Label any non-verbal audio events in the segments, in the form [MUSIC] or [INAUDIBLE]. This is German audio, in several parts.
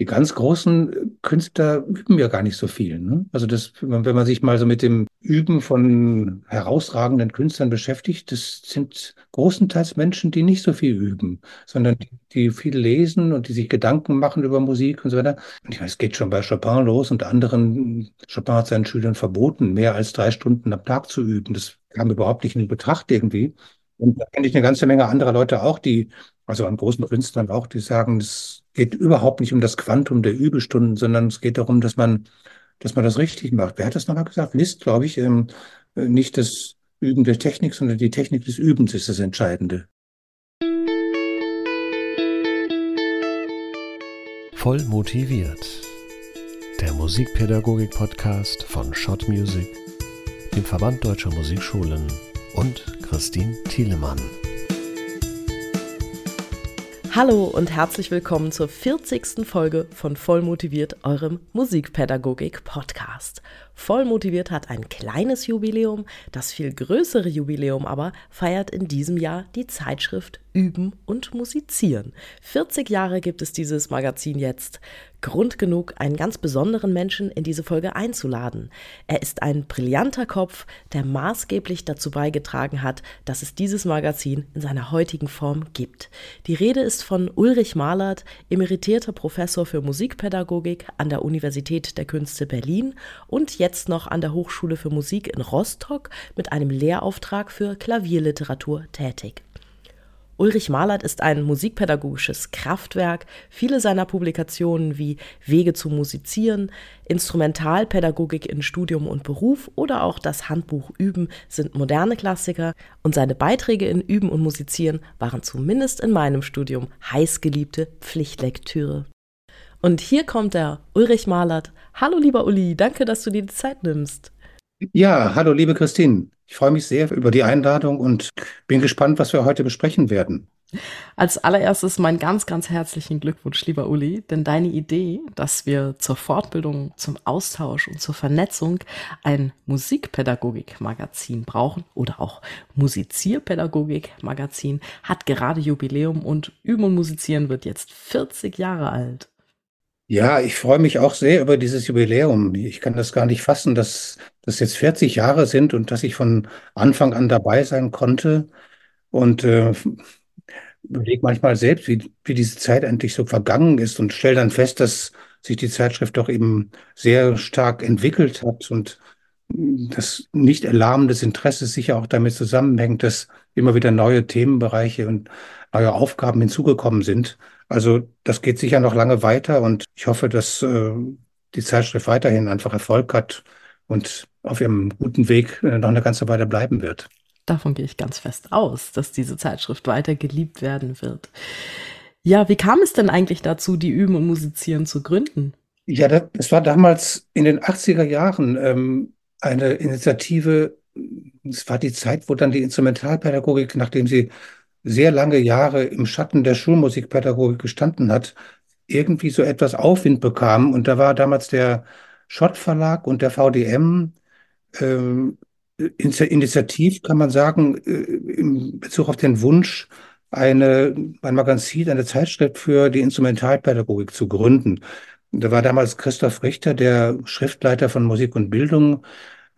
die ganz großen Künstler üben ja gar nicht so viel. Ne? Also das, wenn man sich mal so mit dem Üben von herausragenden Künstlern beschäftigt, das sind großenteils Menschen, die nicht so viel üben, sondern die, die viel lesen und die sich Gedanken machen über Musik und so weiter. Und ich meine, es geht schon bei Chopin los und anderen, Chopin hat seinen Schülern verboten, mehr als drei Stunden am Tag zu üben. Das kam überhaupt nicht in Betracht irgendwie. Und da kenne ich eine ganze Menge anderer Leute auch, die, also an großen Künstlern auch, die sagen, es geht überhaupt nicht um das Quantum der Übestunden, sondern es geht darum, dass man, dass man das richtig macht. Wer hat das nochmal gesagt? Liszt, glaube ich, ähm, nicht das Üben der Technik, sondern die Technik des Übens ist das Entscheidende. Voll motiviert. Der Musikpädagogik-Podcast von Shot Music, dem Verband Deutscher Musikschulen und Christine Thielemann. Hallo und herzlich willkommen zur 40. Folge von Vollmotiviert, eurem Musikpädagogik-Podcast. Vollmotiviert hat ein kleines Jubiläum, das viel größere Jubiläum aber feiert in diesem Jahr die Zeitschrift Üben und Musizieren. 40 Jahre gibt es dieses Magazin jetzt. Grund genug, einen ganz besonderen Menschen in diese Folge einzuladen. Er ist ein brillanter Kopf, der maßgeblich dazu beigetragen hat, dass es dieses Magazin in seiner heutigen Form gibt. Die Rede ist von Ulrich Malert, emeritierter Professor für Musikpädagogik an der Universität der Künste Berlin und jetzt noch an der Hochschule für Musik in Rostock mit einem Lehrauftrag für Klavierliteratur tätig. Ulrich Malert ist ein musikpädagogisches Kraftwerk. Viele seiner Publikationen wie Wege zu musizieren, Instrumentalpädagogik in Studium und Beruf oder auch das Handbuch Üben sind moderne Klassiker und seine Beiträge in Üben und Musizieren waren zumindest in meinem Studium heißgeliebte Pflichtlektüre. Und hier kommt der Ulrich Malert. Hallo lieber Uli, danke, dass du dir die Zeit nimmst. Ja, hallo liebe Christine. Ich freue mich sehr über die Einladung und bin gespannt, was wir heute besprechen werden. Als allererstes meinen ganz, ganz herzlichen Glückwunsch, lieber Uli, denn deine Idee, dass wir zur Fortbildung, zum Austausch und zur Vernetzung ein Musikpädagogik-Magazin brauchen oder auch Musizierpädagogik-Magazin, hat gerade Jubiläum und Üben und Musizieren wird jetzt 40 Jahre alt. Ja, ich freue mich auch sehr über dieses Jubiläum. Ich kann das gar nicht fassen, dass das jetzt 40 Jahre sind und dass ich von Anfang an dabei sein konnte. Und äh, überlege manchmal selbst, wie, wie diese Zeit eigentlich so vergangen ist und stelle dann fest, dass sich die Zeitschrift doch eben sehr stark entwickelt hat und das Nicht-Erlahmen des Interesses sicher auch damit zusammenhängt, dass immer wieder neue Themenbereiche und neue Aufgaben hinzugekommen sind. Also das geht sicher noch lange weiter und ich hoffe, dass äh, die Zeitschrift weiterhin einfach Erfolg hat und auf ihrem guten Weg äh, noch eine ganze Weile bleiben wird. Davon gehe ich ganz fest aus, dass diese Zeitschrift weiter geliebt werden wird. Ja, wie kam es denn eigentlich dazu, die Üben und Musizieren zu gründen? Ja, das war damals in den 80er Jahren ähm, eine Initiative. Es war die Zeit, wo dann die Instrumentalpädagogik, nachdem sie sehr lange Jahre im Schatten der Schulmusikpädagogik gestanden hat, irgendwie so etwas Aufwind bekam. Und da war damals der Schott Verlag und der VDM ähm, initiativ, kann man sagen, äh, in Bezug auf den Wunsch, eine, ein Magazin, eine Zeitschrift für die Instrumentalpädagogik zu gründen. Da war damals Christoph Richter, der Schriftleiter von Musik und Bildung,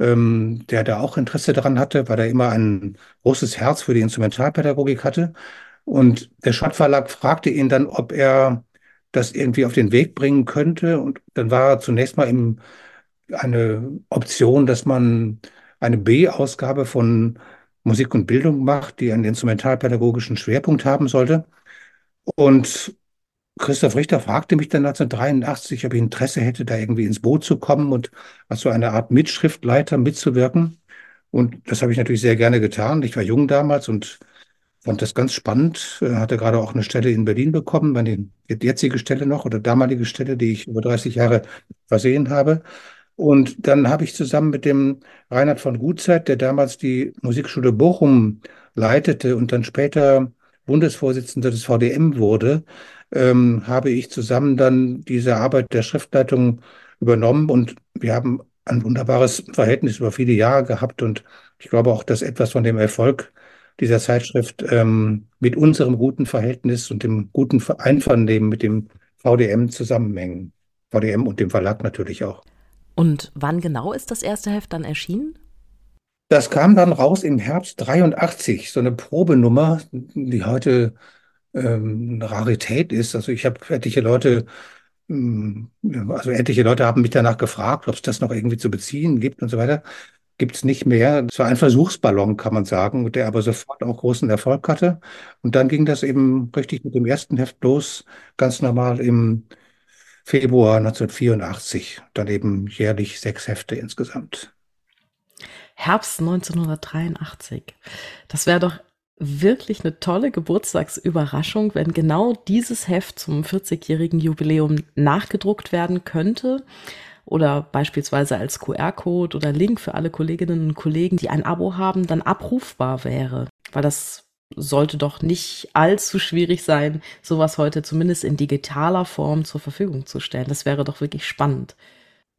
ähm, der da auch Interesse daran hatte, weil er immer ein großes Herz für die Instrumentalpädagogik hatte. Und der Schott Verlag fragte ihn dann, ob er das irgendwie auf den Weg bringen könnte. Und dann war zunächst mal im, eine Option, dass man eine B-Ausgabe von Musik und Bildung macht, die einen instrumentalpädagogischen Schwerpunkt haben sollte. Und Christoph Richter fragte mich dann 1983, ob ich Interesse hätte, da irgendwie ins Boot zu kommen und als so eine Art Mitschriftleiter mitzuwirken. Und das habe ich natürlich sehr gerne getan. Ich war jung damals und fand das ganz spannend. Hatte gerade auch eine Stelle in Berlin bekommen, meine jetzige Stelle noch oder damalige Stelle, die ich über 30 Jahre versehen habe. Und dann habe ich zusammen mit dem Reinhard von Gutzeit, der damals die Musikschule Bochum leitete und dann später Bundesvorsitzender des VDM wurde, ähm, habe ich zusammen dann diese Arbeit der Schriftleitung übernommen und wir haben ein wunderbares Verhältnis über viele Jahre gehabt und ich glaube auch, dass etwas von dem Erfolg dieser Zeitschrift ähm, mit unserem guten Verhältnis und dem guten Einvernehmen mit dem VDM zusammenhängen. VDM und dem Verlag natürlich auch. Und wann genau ist das erste Heft dann erschienen? Das kam dann raus im Herbst 83, so eine Probenummer, die heute ähm, Rarität ist. Also ich habe etliche Leute, ähm, also etliche Leute haben mich danach gefragt, ob es das noch irgendwie zu beziehen gibt und so weiter. Gibt es nicht mehr. Es war ein Versuchsballon, kann man sagen, der aber sofort auch großen Erfolg hatte. Und dann ging das eben richtig mit dem ersten Heft los, ganz normal im Februar 1984. Dann eben jährlich sechs Hefte insgesamt. Herbst 1983. Das wäre doch wirklich eine tolle Geburtstagsüberraschung, wenn genau dieses Heft zum 40-jährigen Jubiläum nachgedruckt werden könnte oder beispielsweise als QR-Code oder Link für alle Kolleginnen und Kollegen, die ein Abo haben, dann abrufbar wäre. Weil das sollte doch nicht allzu schwierig sein, sowas heute zumindest in digitaler Form zur Verfügung zu stellen. Das wäre doch wirklich spannend.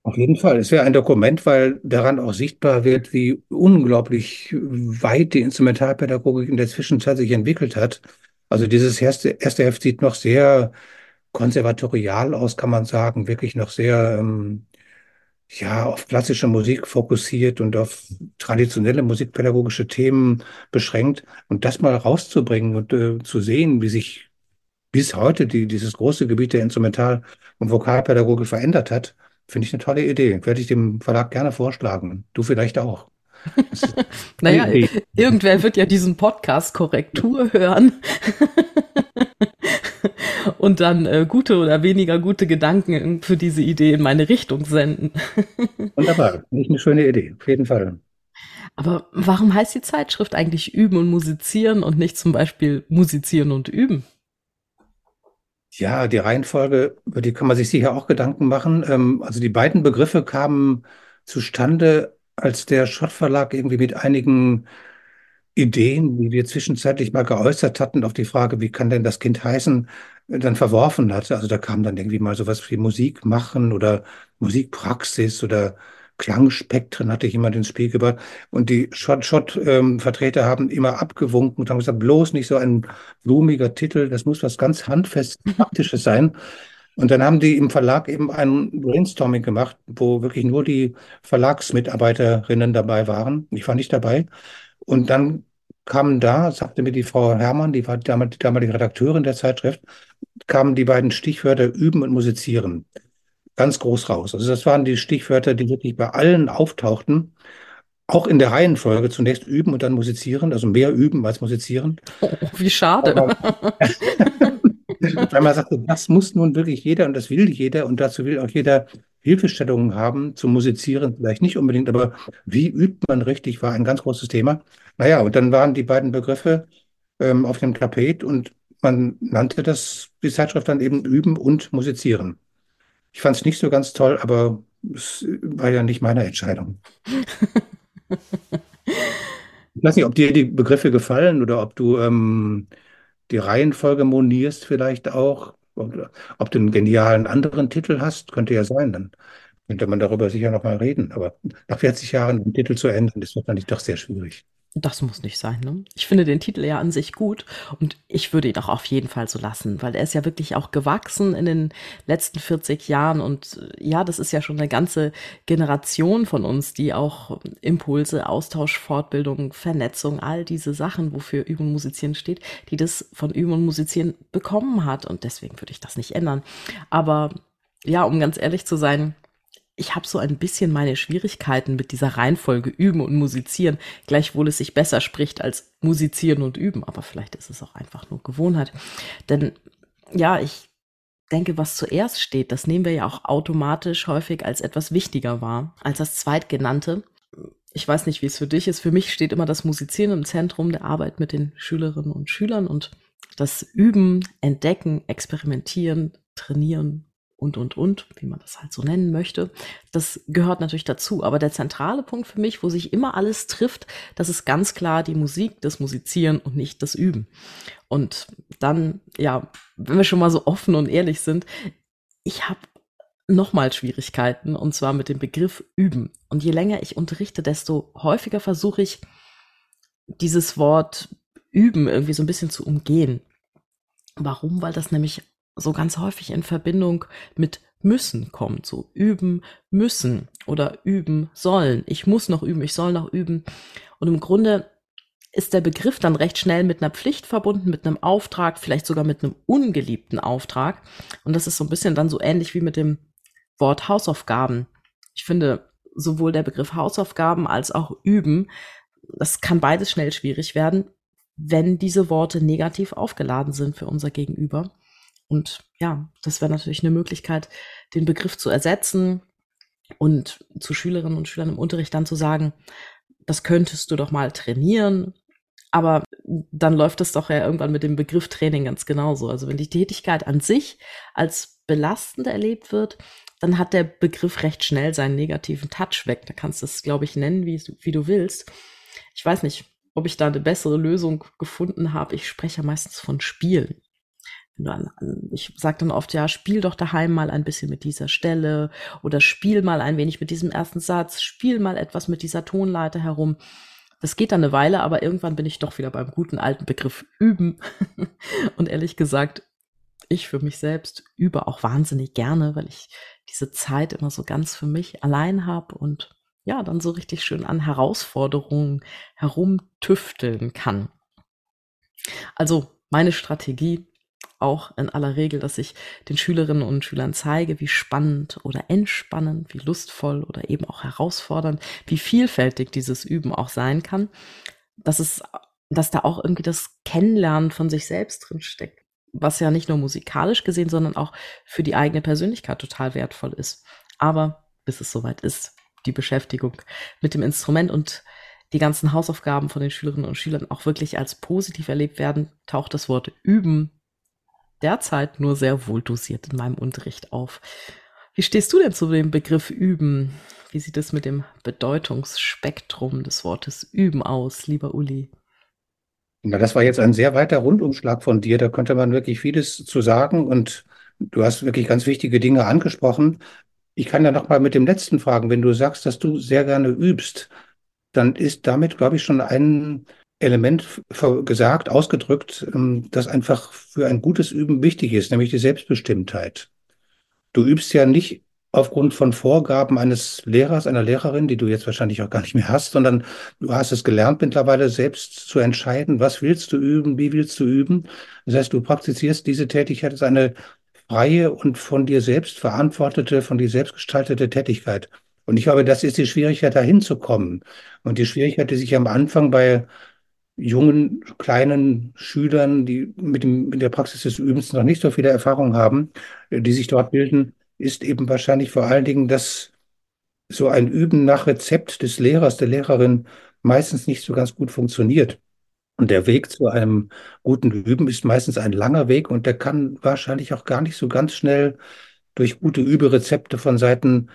Auf jeden Fall. Es wäre ein Dokument, weil daran auch sichtbar wird, wie unglaublich weit die Instrumentalpädagogik in der Zwischenzeit sich entwickelt hat. Also dieses erste, erste Heft sieht noch sehr konservatorial aus, kann man sagen, wirklich noch sehr ähm, ja, auf klassische Musik fokussiert und auf traditionelle musikpädagogische Themen beschränkt. Und das mal rauszubringen und äh, zu sehen, wie sich bis heute die, dieses große Gebiet der Instrumental- und Vokalpädagogik verändert hat, finde ich eine tolle Idee. Werde ich dem Verlag gerne vorschlagen. Du vielleicht auch. [LAUGHS] naja, irgendwer wird ja diesen Podcast Korrektur hören. [LAUGHS] und dann äh, gute oder weniger gute Gedanken für diese Idee in meine Richtung senden. [LAUGHS] Wunderbar, nicht eine schöne Idee, auf jeden Fall. Aber warum heißt die Zeitschrift eigentlich Üben und Musizieren und nicht zum Beispiel Musizieren und Üben? Ja, die Reihenfolge, über die kann man sich sicher auch Gedanken machen. Ähm, also die beiden Begriffe kamen zustande, als der Schott Verlag irgendwie mit einigen Ideen, die wir zwischenzeitlich mal geäußert hatten, auf die Frage, wie kann denn das Kind heißen, dann verworfen hatte. Also da kam dann irgendwie mal sowas wie Musik machen oder Musikpraxis oder Klangspektren hatte ich immer ins Spiel gebracht. Und die Schott-Schott-Vertreter ähm, haben immer abgewunken und haben gesagt, bloß nicht so ein blumiger Titel, das muss was ganz handfestes, [LAUGHS] praktisches sein. Und dann haben die im Verlag eben ein Brainstorming gemacht, wo wirklich nur die Verlagsmitarbeiterinnen dabei waren. Ich war nicht dabei. Und dann kamen da, sagte mir die Frau Herrmann, die war die damalige Redakteurin der Zeitschrift, kamen die beiden Stichwörter üben und musizieren ganz groß raus. Also das waren die Stichwörter, die wirklich bei allen auftauchten. Auch in der Reihenfolge zunächst üben und dann musizieren, also mehr üben als musizieren. Oh, wie schade. Aber, [LAUGHS] weil man sagte, das muss nun wirklich jeder und das will jeder und dazu will auch jeder Hilfestellungen haben zum Musizieren, vielleicht nicht unbedingt, aber wie übt man richtig, war ein ganz großes Thema. Naja, und dann waren die beiden Begriffe ähm, auf dem Tapet und man nannte das, die Zeitschrift dann eben Üben und Musizieren. Ich fand es nicht so ganz toll, aber es war ja nicht meine Entscheidung. [LAUGHS] ich weiß nicht, ob dir die Begriffe gefallen oder ob du ähm, die Reihenfolge monierst vielleicht auch. Oder ob du einen genialen anderen Titel hast, könnte ja sein. Dann könnte man darüber sicher noch mal reden. Aber nach 40 Jahren den Titel zu ändern, ist wahrscheinlich doch sehr schwierig. Das muss nicht sein, ne? Ich finde den Titel ja an sich gut und ich würde ihn auch auf jeden Fall so lassen, weil er ist ja wirklich auch gewachsen in den letzten 40 Jahren und äh, ja, das ist ja schon eine ganze Generation von uns, die auch Impulse, Austausch, Fortbildung, Vernetzung, all diese Sachen, wofür Üben und Musizieren steht, die das von Üben und Musizieren bekommen hat und deswegen würde ich das nicht ändern. Aber ja, um ganz ehrlich zu sein, ich habe so ein bisschen meine Schwierigkeiten mit dieser Reihenfolge üben und musizieren, gleichwohl es sich besser spricht als musizieren und üben, aber vielleicht ist es auch einfach nur Gewohnheit. Denn ja, ich denke, was zuerst steht, das nehmen wir ja auch automatisch häufig als etwas wichtiger wahr, als das zweitgenannte. Ich weiß nicht, wie es für dich ist. Für mich steht immer das Musizieren im Zentrum der Arbeit mit den Schülerinnen und Schülern und das Üben, Entdecken, Experimentieren, Trainieren und, und, und, wie man das halt so nennen möchte. Das gehört natürlich dazu. Aber der zentrale Punkt für mich, wo sich immer alles trifft, das ist ganz klar die Musik, das Musizieren und nicht das Üben. Und dann, ja, wenn wir schon mal so offen und ehrlich sind, ich habe nochmal Schwierigkeiten und zwar mit dem Begriff üben. Und je länger ich unterrichte, desto häufiger versuche ich, dieses Wort üben irgendwie so ein bisschen zu umgehen. Warum? Weil das nämlich so ganz häufig in Verbindung mit müssen kommt, so üben müssen oder üben sollen. Ich muss noch üben, ich soll noch üben. Und im Grunde ist der Begriff dann recht schnell mit einer Pflicht verbunden, mit einem Auftrag, vielleicht sogar mit einem ungeliebten Auftrag. Und das ist so ein bisschen dann so ähnlich wie mit dem Wort Hausaufgaben. Ich finde, sowohl der Begriff Hausaufgaben als auch üben, das kann beides schnell schwierig werden, wenn diese Worte negativ aufgeladen sind für unser Gegenüber. Und ja, das wäre natürlich eine Möglichkeit, den Begriff zu ersetzen und zu Schülerinnen und Schülern im Unterricht dann zu sagen, das könntest du doch mal trainieren. Aber dann läuft es doch ja irgendwann mit dem Begriff Training ganz genauso. Also wenn die Tätigkeit an sich als belastend erlebt wird, dann hat der Begriff recht schnell seinen negativen Touch weg. Da kannst du es, glaube ich, nennen, wie, wie du willst. Ich weiß nicht, ob ich da eine bessere Lösung gefunden habe. Ich spreche ja meistens von Spielen. Ich sage dann oft, ja, spiel doch daheim mal ein bisschen mit dieser Stelle oder spiel mal ein wenig mit diesem ersten Satz, spiel mal etwas mit dieser Tonleiter herum. Das geht dann eine Weile, aber irgendwann bin ich doch wieder beim guten alten Begriff üben. [LAUGHS] Und ehrlich gesagt, ich für mich selbst übe auch wahnsinnig gerne, weil ich diese Zeit immer so ganz für mich allein habe und ja, dann so richtig schön an Herausforderungen herumtüfteln kann. Also meine Strategie auch in aller Regel, dass ich den Schülerinnen und Schülern zeige, wie spannend oder entspannend, wie lustvoll oder eben auch herausfordernd, wie vielfältig dieses Üben auch sein kann, dass es, dass da auch irgendwie das Kennenlernen von sich selbst drin steckt was ja nicht nur musikalisch gesehen, sondern auch für die eigene Persönlichkeit total wertvoll ist. Aber bis es soweit ist, die Beschäftigung mit dem Instrument und die ganzen Hausaufgaben von den Schülerinnen und Schülern auch wirklich als positiv erlebt werden, taucht das Wort üben derzeit nur sehr wohl dosiert in meinem Unterricht auf. Wie stehst du denn zu dem Begriff üben? Wie sieht es mit dem Bedeutungsspektrum des Wortes üben aus, lieber Uli? Na, das war jetzt ein sehr weiter Rundumschlag von dir. Da könnte man wirklich vieles zu sagen und du hast wirklich ganz wichtige Dinge angesprochen. Ich kann ja noch mal mit dem letzten fragen. Wenn du sagst, dass du sehr gerne übst, dann ist damit, glaube ich, schon ein Element gesagt, ausgedrückt, ähm, das einfach für ein gutes Üben wichtig ist, nämlich die Selbstbestimmtheit. Du übst ja nicht aufgrund von Vorgaben eines Lehrers, einer Lehrerin, die du jetzt wahrscheinlich auch gar nicht mehr hast, sondern du hast es gelernt mittlerweile selbst zu entscheiden, was willst du üben, wie willst du üben. Das heißt, du praktizierst diese Tätigkeit als eine freie und von dir selbst verantwortete, von dir selbst gestaltete Tätigkeit. Und ich glaube, das ist die Schwierigkeit, dahin zu kommen. Und die Schwierigkeit, die sich am Anfang bei jungen, kleinen Schülern, die mit, dem, mit der Praxis des Übens noch nicht so viele Erfahrung haben, die sich dort bilden, ist eben wahrscheinlich vor allen Dingen, dass so ein Üben nach Rezept des Lehrers, der Lehrerin meistens nicht so ganz gut funktioniert. Und der Weg zu einem guten Üben ist meistens ein langer Weg und der kann wahrscheinlich auch gar nicht so ganz schnell durch gute Überezepte von Seiten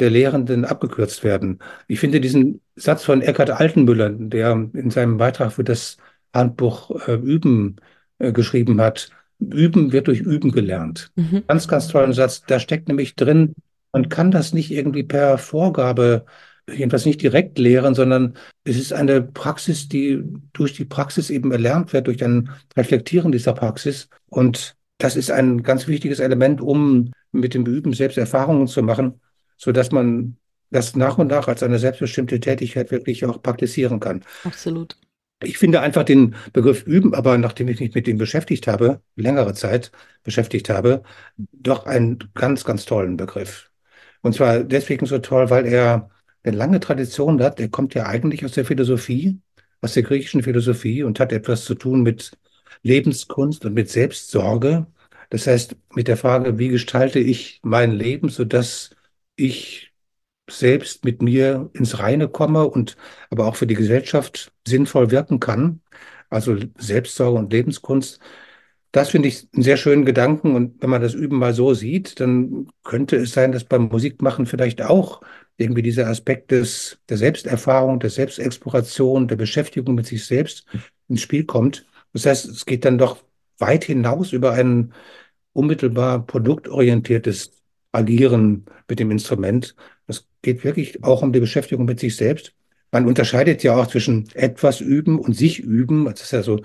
der Lehrenden abgekürzt werden. Ich finde diesen Satz von Eckhard Altenmüller, der in seinem Beitrag für das Handbuch äh, Üben äh, geschrieben hat, Üben wird durch Üben gelernt. Mhm. Ganz, ganz tollen Satz. Da steckt nämlich drin, man kann das nicht irgendwie per Vorgabe, jedenfalls nicht direkt lehren, sondern es ist eine Praxis, die durch die Praxis eben erlernt wird, durch ein Reflektieren dieser Praxis. Und das ist ein ganz wichtiges Element, um mit dem Üben selbst Erfahrungen zu machen, so dass man das nach und nach als eine selbstbestimmte Tätigkeit wirklich auch praktizieren kann. Absolut. Ich finde einfach den Begriff üben, aber nachdem ich mich mit dem beschäftigt habe, längere Zeit beschäftigt habe, doch einen ganz, ganz tollen Begriff. Und zwar deswegen so toll, weil er eine lange Tradition hat. Er kommt ja eigentlich aus der Philosophie, aus der griechischen Philosophie und hat etwas zu tun mit Lebenskunst und mit Selbstsorge. Das heißt, mit der Frage, wie gestalte ich mein Leben, sodass ich selbst mit mir ins Reine komme und aber auch für die Gesellschaft sinnvoll wirken kann. Also Selbstsorge und Lebenskunst. Das finde ich einen sehr schönen Gedanken. Und wenn man das Üben mal so sieht, dann könnte es sein, dass beim Musikmachen vielleicht auch irgendwie dieser Aspekt des, der Selbsterfahrung, der Selbstexploration, der Beschäftigung mit sich selbst ins Spiel kommt. Das heißt, es geht dann doch weit hinaus über ein unmittelbar produktorientiertes Agieren mit dem Instrument. Es geht wirklich auch um die Beschäftigung mit sich selbst. Man unterscheidet ja auch zwischen etwas üben und sich üben. Das ist ja so,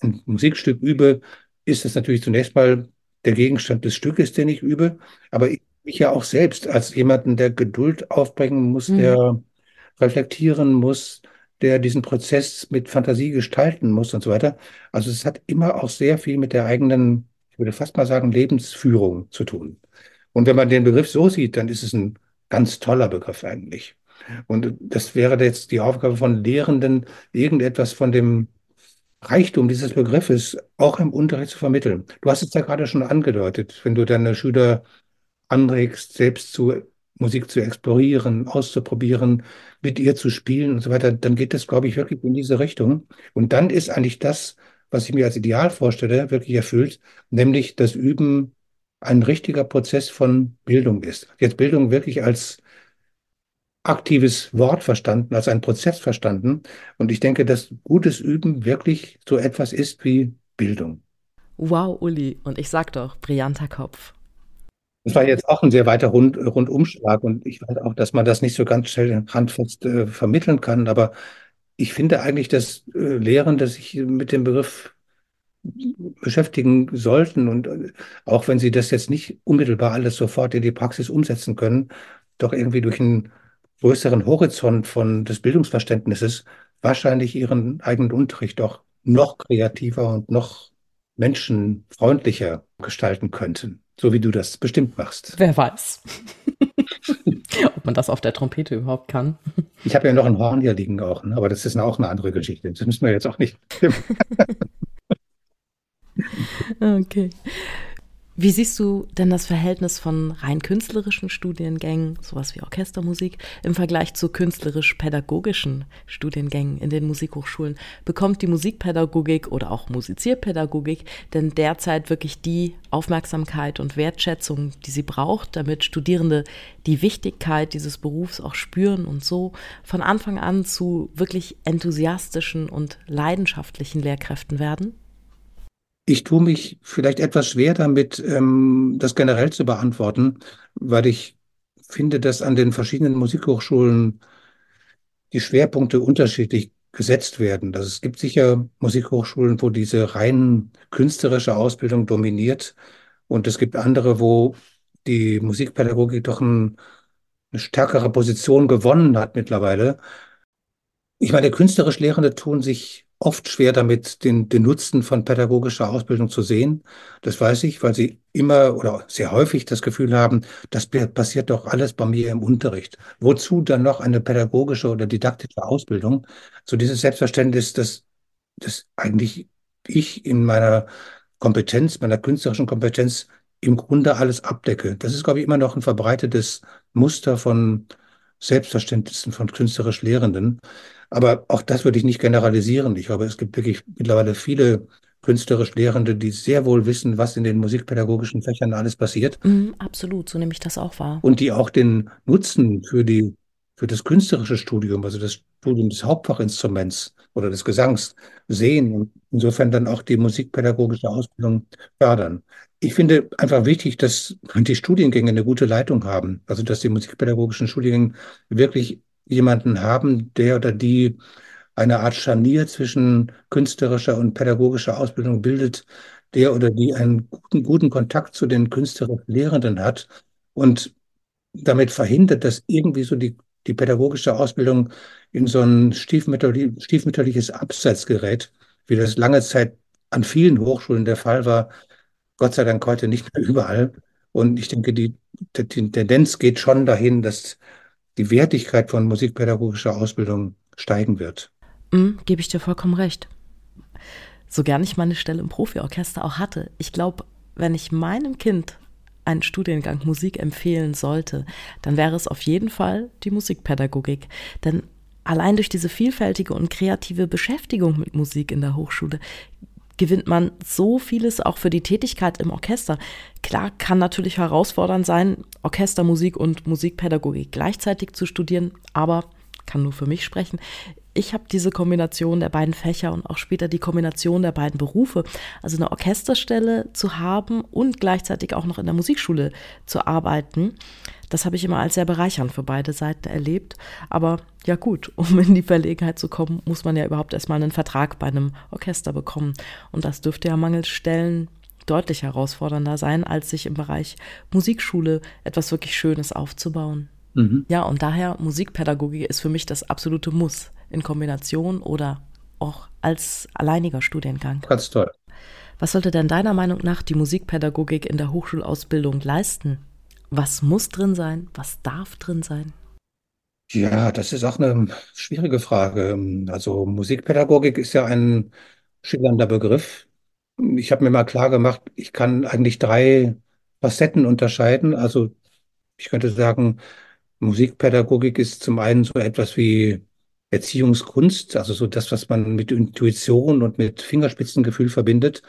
ein Musikstück übe, ist es natürlich zunächst mal der Gegenstand des Stückes, den ich übe, aber ich mich ja auch selbst als jemanden, der Geduld aufbringen muss, mhm. der reflektieren muss, der diesen Prozess mit Fantasie gestalten muss und so weiter. Also es hat immer auch sehr viel mit der eigenen, ich würde fast mal sagen, Lebensführung zu tun. Und wenn man den Begriff so sieht, dann ist es ein ganz toller Begriff eigentlich. Und das wäre jetzt die Aufgabe von Lehrenden, irgendetwas von dem Reichtum dieses Begriffes auch im Unterricht zu vermitteln. Du hast es ja gerade schon angedeutet, wenn du deine Schüler anregst, selbst zu Musik zu explorieren, auszuprobieren, mit ihr zu spielen und so weiter, dann geht das, glaube ich, wirklich in diese Richtung. Und dann ist eigentlich das, was ich mir als Ideal vorstelle, wirklich erfüllt, nämlich das Üben ein richtiger Prozess von Bildung ist. Jetzt Bildung wirklich als aktives Wort verstanden, als ein Prozess verstanden. Und ich denke, dass gutes Üben wirklich so etwas ist wie Bildung. Wow, Uli. Und ich sag doch, brillanter Kopf. Das war jetzt auch ein sehr weiter Rund, Rundumschlag und ich weiß auch, dass man das nicht so ganz schnell handfest äh, vermitteln kann. Aber ich finde eigentlich, dass äh, Lehrende sich mit dem Begriff beschäftigen sollten und äh, auch wenn sie das jetzt nicht unmittelbar alles sofort in die Praxis umsetzen können, doch irgendwie durch einen größeren Horizont von des Bildungsverständnisses wahrscheinlich ihren eigenen Unterricht doch noch kreativer und noch menschenfreundlicher gestalten könnten, so wie du das bestimmt machst. Wer weiß. [LAUGHS] Ob man das auf der Trompete überhaupt kann. Ich habe ja noch ein Horn hier liegen auch, ne? aber das ist auch eine andere Geschichte. Das müssen wir jetzt auch nicht. [LAUGHS] okay. Wie siehst du denn das Verhältnis von rein künstlerischen Studiengängen, sowas wie Orchestermusik, im Vergleich zu künstlerisch-pädagogischen Studiengängen in den Musikhochschulen? Bekommt die Musikpädagogik oder auch Musizierpädagogik denn derzeit wirklich die Aufmerksamkeit und Wertschätzung, die sie braucht, damit Studierende die Wichtigkeit dieses Berufs auch spüren und so von Anfang an zu wirklich enthusiastischen und leidenschaftlichen Lehrkräften werden? Ich tue mich vielleicht etwas schwer damit, ähm, das generell zu beantworten, weil ich finde, dass an den verschiedenen Musikhochschulen die Schwerpunkte unterschiedlich gesetzt werden. Also es gibt sicher Musikhochschulen, wo diese rein künstlerische Ausbildung dominiert und es gibt andere, wo die Musikpädagogik doch ein, eine stärkere Position gewonnen hat mittlerweile. Ich meine, künstlerisch Lehrende tun sich oft schwer damit, den, den Nutzen von pädagogischer Ausbildung zu sehen. Das weiß ich, weil sie immer oder sehr häufig das Gefühl haben, das passiert doch alles bei mir im Unterricht. Wozu dann noch eine pädagogische oder didaktische Ausbildung? So dieses Selbstverständnis, dass, dass eigentlich ich in meiner Kompetenz, meiner künstlerischen Kompetenz im Grunde alles abdecke. Das ist, glaube ich, immer noch ein verbreitetes Muster von Selbstverständnissen von künstlerisch Lehrenden. Aber auch das würde ich nicht generalisieren. Ich glaube, es gibt wirklich mittlerweile viele künstlerisch Lehrende, die sehr wohl wissen, was in den musikpädagogischen Fächern alles passiert. Mm, absolut, so nehme ich das auch wahr. Und die auch den Nutzen für die, für das künstlerische Studium, also das Studium des Hauptfachinstruments oder des Gesangs sehen und insofern dann auch die musikpädagogische Ausbildung fördern. Ich finde einfach wichtig, dass die Studiengänge eine gute Leitung haben, also dass die musikpädagogischen Studiengänge wirklich jemanden haben, der oder die eine Art Scharnier zwischen künstlerischer und pädagogischer Ausbildung bildet, der oder die einen guten, guten Kontakt zu den künstlerischen Lehrenden hat und damit verhindert, dass irgendwie so die, die pädagogische Ausbildung in so ein stiefmütterlich, stiefmütterliches Abseits gerät, wie das lange Zeit an vielen Hochschulen der Fall war. Gott sei Dank heute nicht mehr überall. Und ich denke, die, die Tendenz geht schon dahin, dass die Wertigkeit von musikpädagogischer Ausbildung steigen wird. Mhm, Gebe ich dir vollkommen recht. So gern ich meine Stelle im Profiorchester auch hatte, ich glaube, wenn ich meinem Kind einen Studiengang Musik empfehlen sollte, dann wäre es auf jeden Fall die Musikpädagogik. Denn allein durch diese vielfältige und kreative Beschäftigung mit Musik in der Hochschule gewinnt man so vieles auch für die Tätigkeit im Orchester. Klar kann natürlich herausfordernd sein, Orchestermusik und Musikpädagogik gleichzeitig zu studieren, aber kann nur für mich sprechen. Ich habe diese Kombination der beiden Fächer und auch später die Kombination der beiden Berufe, also eine Orchesterstelle zu haben und gleichzeitig auch noch in der Musikschule zu arbeiten. Das habe ich immer als sehr bereichernd für beide Seiten erlebt. Aber ja gut, [LAUGHS] um in die Verlegenheit zu kommen, muss man ja überhaupt erstmal einen Vertrag bei einem Orchester bekommen. Und das dürfte ja mangels Stellen deutlich herausfordernder sein, als sich im Bereich Musikschule etwas wirklich Schönes aufzubauen. Mhm. Ja, und daher Musikpädagogik ist für mich das absolute Muss in Kombination oder auch als alleiniger Studiengang. Ganz toll. Was sollte denn deiner Meinung nach die Musikpädagogik in der Hochschulausbildung leisten? Was muss drin sein? Was darf drin sein? Ja, das ist auch eine schwierige Frage. Also Musikpädagogik ist ja ein schillernder Begriff. Ich habe mir mal klar gemacht, ich kann eigentlich drei Facetten unterscheiden. Also ich könnte sagen, Musikpädagogik ist zum einen so etwas wie Erziehungskunst, also so das, was man mit Intuition und mit Fingerspitzengefühl verbindet.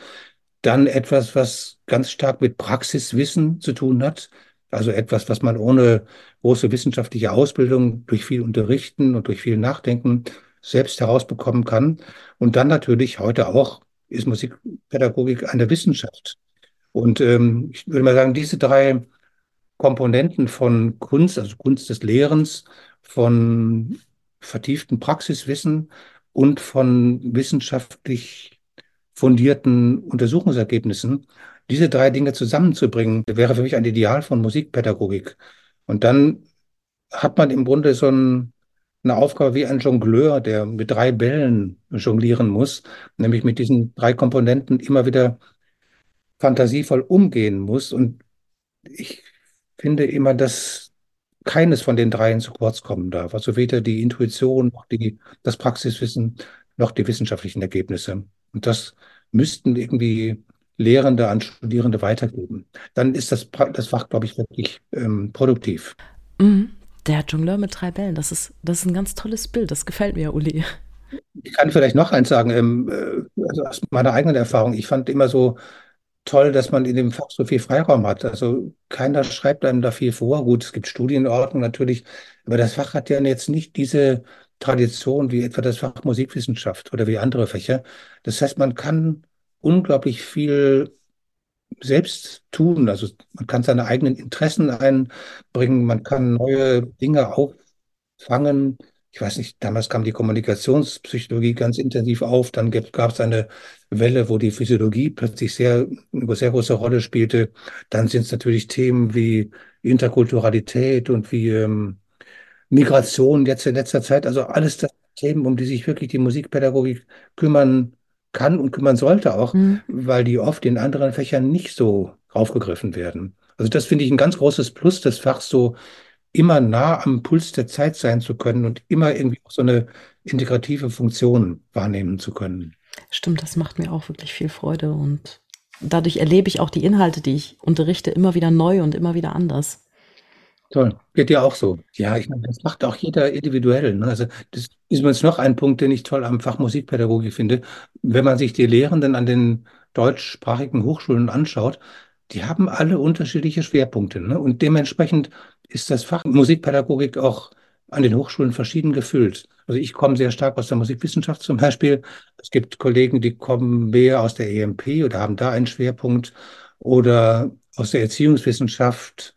Dann etwas, was ganz stark mit Praxiswissen zu tun hat. Also etwas, was man ohne große wissenschaftliche Ausbildung durch viel Unterrichten und durch viel Nachdenken selbst herausbekommen kann. Und dann natürlich heute auch ist Musikpädagogik eine Wissenschaft. Und ähm, ich würde mal sagen, diese drei Komponenten von Kunst, also Kunst des Lehrens, von vertieften Praxiswissen und von wissenschaftlich fundierten Untersuchungsergebnissen, diese drei Dinge zusammenzubringen, wäre für mich ein Ideal von Musikpädagogik. Und dann hat man im Grunde so ein, eine Aufgabe wie ein Jongleur, der mit drei Bällen jonglieren muss, nämlich mit diesen drei Komponenten immer wieder fantasievoll umgehen muss. Und ich finde immer, dass keines von den dreien zu kurz kommen darf. Also weder die Intuition noch die, das Praxiswissen noch die wissenschaftlichen Ergebnisse. Und das müssten irgendwie Lehrende an Studierende weitergeben. Dann ist das, das Fach, glaube ich, wirklich ähm, produktiv. Mhm. Der Jongleur mit drei Bällen, das ist, das ist ein ganz tolles Bild. Das gefällt mir, Uli. Ich kann vielleicht noch eins sagen, ähm, äh, also aus meiner eigenen Erfahrung. Ich fand immer so toll, dass man in dem Fach so viel Freiraum hat. Also keiner schreibt einem da viel vor. Gut, es gibt Studienordnung natürlich, aber das Fach hat ja jetzt nicht diese Tradition wie etwa das Fach Musikwissenschaft oder wie andere Fächer. Das heißt, man kann unglaublich viel selbst tun. Also man kann seine eigenen Interessen einbringen, man kann neue Dinge auffangen ich weiß nicht, damals kam die Kommunikationspsychologie ganz intensiv auf, dann gab es eine Welle, wo die Physiologie plötzlich sehr, eine sehr große Rolle spielte. Dann sind es natürlich Themen wie Interkulturalität und wie ähm, Migration jetzt in letzter Zeit. Also alles das Themen, um die sich wirklich die Musikpädagogik kümmern kann und kümmern sollte auch, mhm. weil die oft in anderen Fächern nicht so aufgegriffen werden. Also das finde ich ein ganz großes Plus des Fachs, so immer nah am Puls der Zeit sein zu können und immer irgendwie auch so eine integrative Funktion wahrnehmen zu können. Stimmt, das macht mir auch wirklich viel Freude und dadurch erlebe ich auch die Inhalte, die ich unterrichte, immer wieder neu und immer wieder anders. Toll, geht dir auch so. Ja, ich meine, das macht auch jeder individuell. Ne? Also das ist übrigens noch ein Punkt, den ich toll am Fach Musikpädagogik finde. Wenn man sich die Lehrenden an den deutschsprachigen Hochschulen anschaut, die haben alle unterschiedliche Schwerpunkte. Ne? Und dementsprechend ist das Fach Musikpädagogik auch an den Hochschulen verschieden gefüllt. Also ich komme sehr stark aus der Musikwissenschaft zum Beispiel. Es gibt Kollegen, die kommen mehr aus der EMP oder haben da einen Schwerpunkt oder aus der Erziehungswissenschaft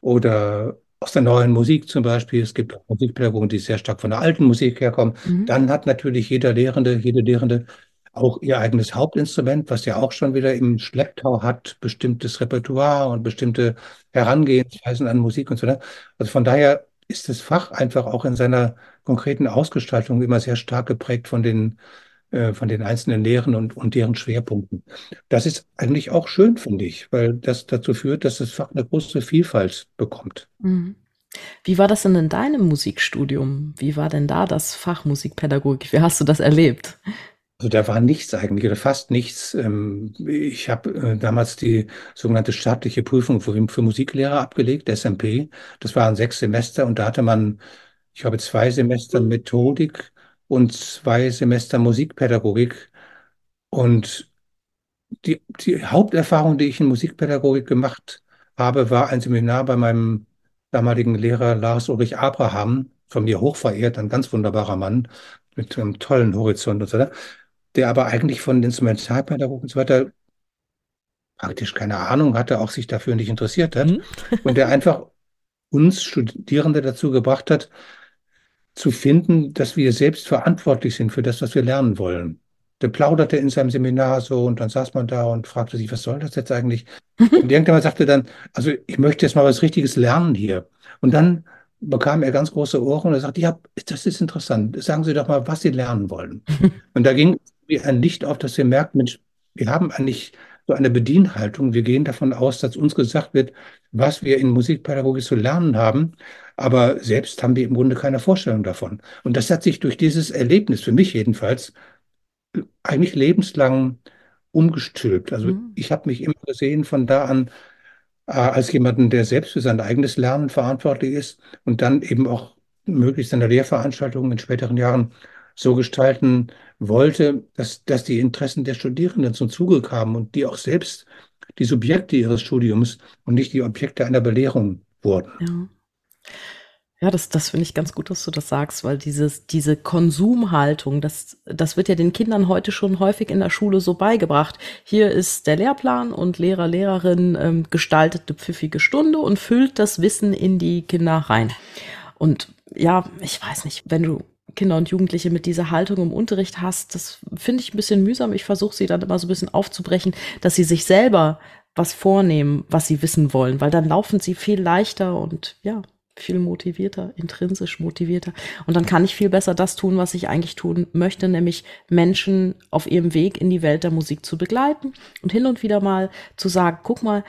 oder aus der neuen Musik zum Beispiel. Es gibt auch Musikpädagogen, die sehr stark von der alten Musik herkommen. Mhm. Dann hat natürlich jeder Lehrende, jede Lehrende auch ihr eigenes Hauptinstrument, was ja auch schon wieder im Schlepptau hat, bestimmtes Repertoire und bestimmte Herangehensweisen an Musik und so weiter. Also von daher ist das Fach einfach auch in seiner konkreten Ausgestaltung immer sehr stark geprägt von den, äh, von den einzelnen Lehren und, und deren Schwerpunkten. Das ist eigentlich auch schön, finde ich, weil das dazu führt, dass das Fach eine große Vielfalt bekommt. Mhm. Wie war das denn in deinem Musikstudium? Wie war denn da das Fach Musikpädagogik? Wie hast du das erlebt? Also da war nichts eigentlich oder fast nichts. Ähm, ich habe äh, damals die sogenannte staatliche Prüfung für, Musiklehrer abgelegt, SMP. Das waren sechs Semester und da hatte man, ich habe zwei Semester Methodik und zwei Semester Musikpädagogik. Und die, die Haupterfahrung, die ich in Musikpädagogik gemacht habe, war ein Seminar bei meinem damaligen Lehrer Lars Ulrich Abraham, von mir hochverehrt, ein ganz wunderbarer Mann mit einem tollen Horizont und so weiter der aber eigentlich von Instrumentalpädagogik und so weiter praktisch keine Ahnung hatte, auch sich dafür nicht interessiert hat. Mhm. [LAUGHS] und der einfach uns Studierende dazu gebracht hat, zu finden, dass wir selbst verantwortlich sind für das, was wir lernen wollen. der plauderte in seinem Seminar so und dann saß man da und fragte sich, was soll das jetzt eigentlich? [LAUGHS] Und irgendjemand sagte dann, also ich möchte jetzt mal was Richtiges lernen hier. Und dann bekam er ganz große Ohren und er sagte, ja, das ist interessant. Sagen Sie doch mal, was Sie lernen wollen. [LAUGHS] Und da ging wie ein Licht auf, dass wir merken, Mensch, wir haben eigentlich so eine Bedienhaltung. Wir gehen davon aus, dass uns gesagt wird, was wir in Musikpädagogik zu lernen haben. Aber selbst haben wir im Grunde keine Vorstellung davon. Und das hat sich durch dieses Erlebnis, für mich jedenfalls, eigentlich lebenslang umgestülpt. Also Mhm. ich habe mich immer gesehen von da an äh, als jemanden, der selbst für sein eigenes Lernen verantwortlich ist und dann eben auch möglichst seine Lehrveranstaltungen in späteren Jahren so gestalten wollte, dass, dass die Interessen der Studierenden zum Zuge kamen und die auch selbst die Subjekte ihres Studiums und nicht die Objekte einer Belehrung wurden. Ja. Ja, das, das finde ich ganz gut, dass du das sagst, weil dieses, diese Konsumhaltung, das, das wird ja den Kindern heute schon häufig in der Schule so beigebracht. Hier ist der Lehrplan und Lehrer, Lehrerin ähm, gestaltet eine pfiffige Stunde und füllt das Wissen in die Kinder rein. Und ja, ich weiß nicht, wenn du Kinder und Jugendliche mit dieser Haltung im Unterricht hast, das finde ich ein bisschen mühsam. Ich versuche sie dann immer so ein bisschen aufzubrechen, dass sie sich selber was vornehmen, was sie wissen wollen, weil dann laufen sie viel leichter und ja, viel motivierter, intrinsisch motivierter. Und dann kann ich viel besser das tun, was ich eigentlich tun möchte, nämlich Menschen auf ihrem Weg in die Welt der Musik zu begleiten und hin und wieder mal zu sagen, guck mal,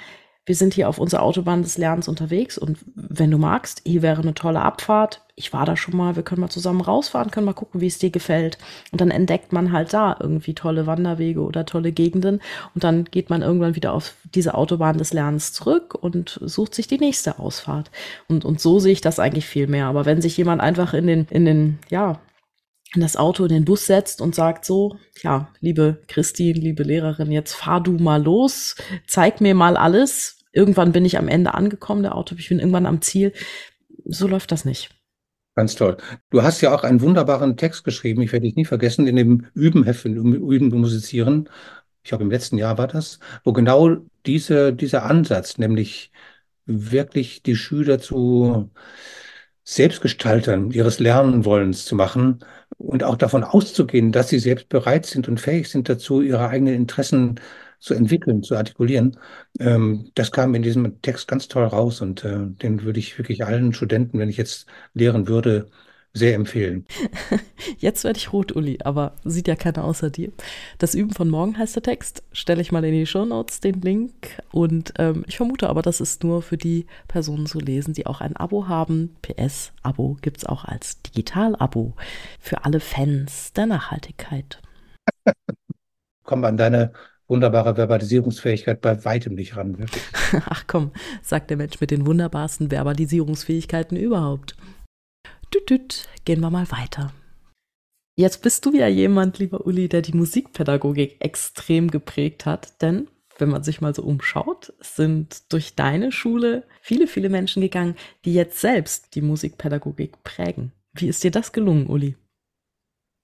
wir sind hier auf unserer Autobahn des Lernens unterwegs und wenn du magst, hier wäre eine tolle Abfahrt. Ich war da schon mal, wir können mal zusammen rausfahren, können mal gucken, wie es dir gefällt. Und dann entdeckt man halt da irgendwie tolle Wanderwege oder tolle Gegenden und dann geht man irgendwann wieder auf diese Autobahn des Lernens zurück und sucht sich die nächste Ausfahrt. Und, und so sehe ich das eigentlich viel mehr. Aber wenn sich jemand einfach in den, in den, ja, in das Auto, in den Bus setzt und sagt so, ja, liebe Christine, liebe Lehrerin, jetzt fahr du mal los, zeig mir mal alles. Irgendwann bin ich am Ende angekommen, der Auto, ich bin irgendwann am Ziel. So läuft das nicht. Ganz toll. Du hast ja auch einen wunderbaren Text geschrieben, ich werde dich nie vergessen, in dem Übenheft, im Üben Musizieren. Ich glaube, im letzten Jahr war das, wo genau diese, dieser Ansatz, nämlich wirklich die Schüler zu Selbstgestaltern ihres Lernenwollens zu machen und auch davon auszugehen, dass sie selbst bereit sind und fähig sind dazu, ihre eigenen Interessen zu entwickeln, zu artikulieren. Ähm, das kam in diesem Text ganz toll raus und äh, den würde ich wirklich allen Studenten, wenn ich jetzt lehren würde, sehr empfehlen. [LAUGHS] Jetzt werde ich rot, Uli, aber sieht ja keiner außer dir. Das Üben von morgen heißt der Text. Stelle ich mal in die Show Notes den Link. Und ähm, ich vermute aber, das ist nur für die Personen zu lesen, die auch ein Abo haben. PS, Abo gibt es auch als Digital-Abo für alle Fans der Nachhaltigkeit. [LAUGHS] Komm an deine wunderbare Verbalisierungsfähigkeit bei weitem nicht ran. Wirklich. [LAUGHS] Ach komm, sagt der Mensch mit den wunderbarsten Verbalisierungsfähigkeiten überhaupt. Düt, gehen wir mal weiter. Jetzt bist du ja jemand, lieber Uli, der die Musikpädagogik extrem geprägt hat, denn wenn man sich mal so umschaut, sind durch deine Schule viele, viele Menschen gegangen, die jetzt selbst die Musikpädagogik prägen. Wie ist dir das gelungen, Uli?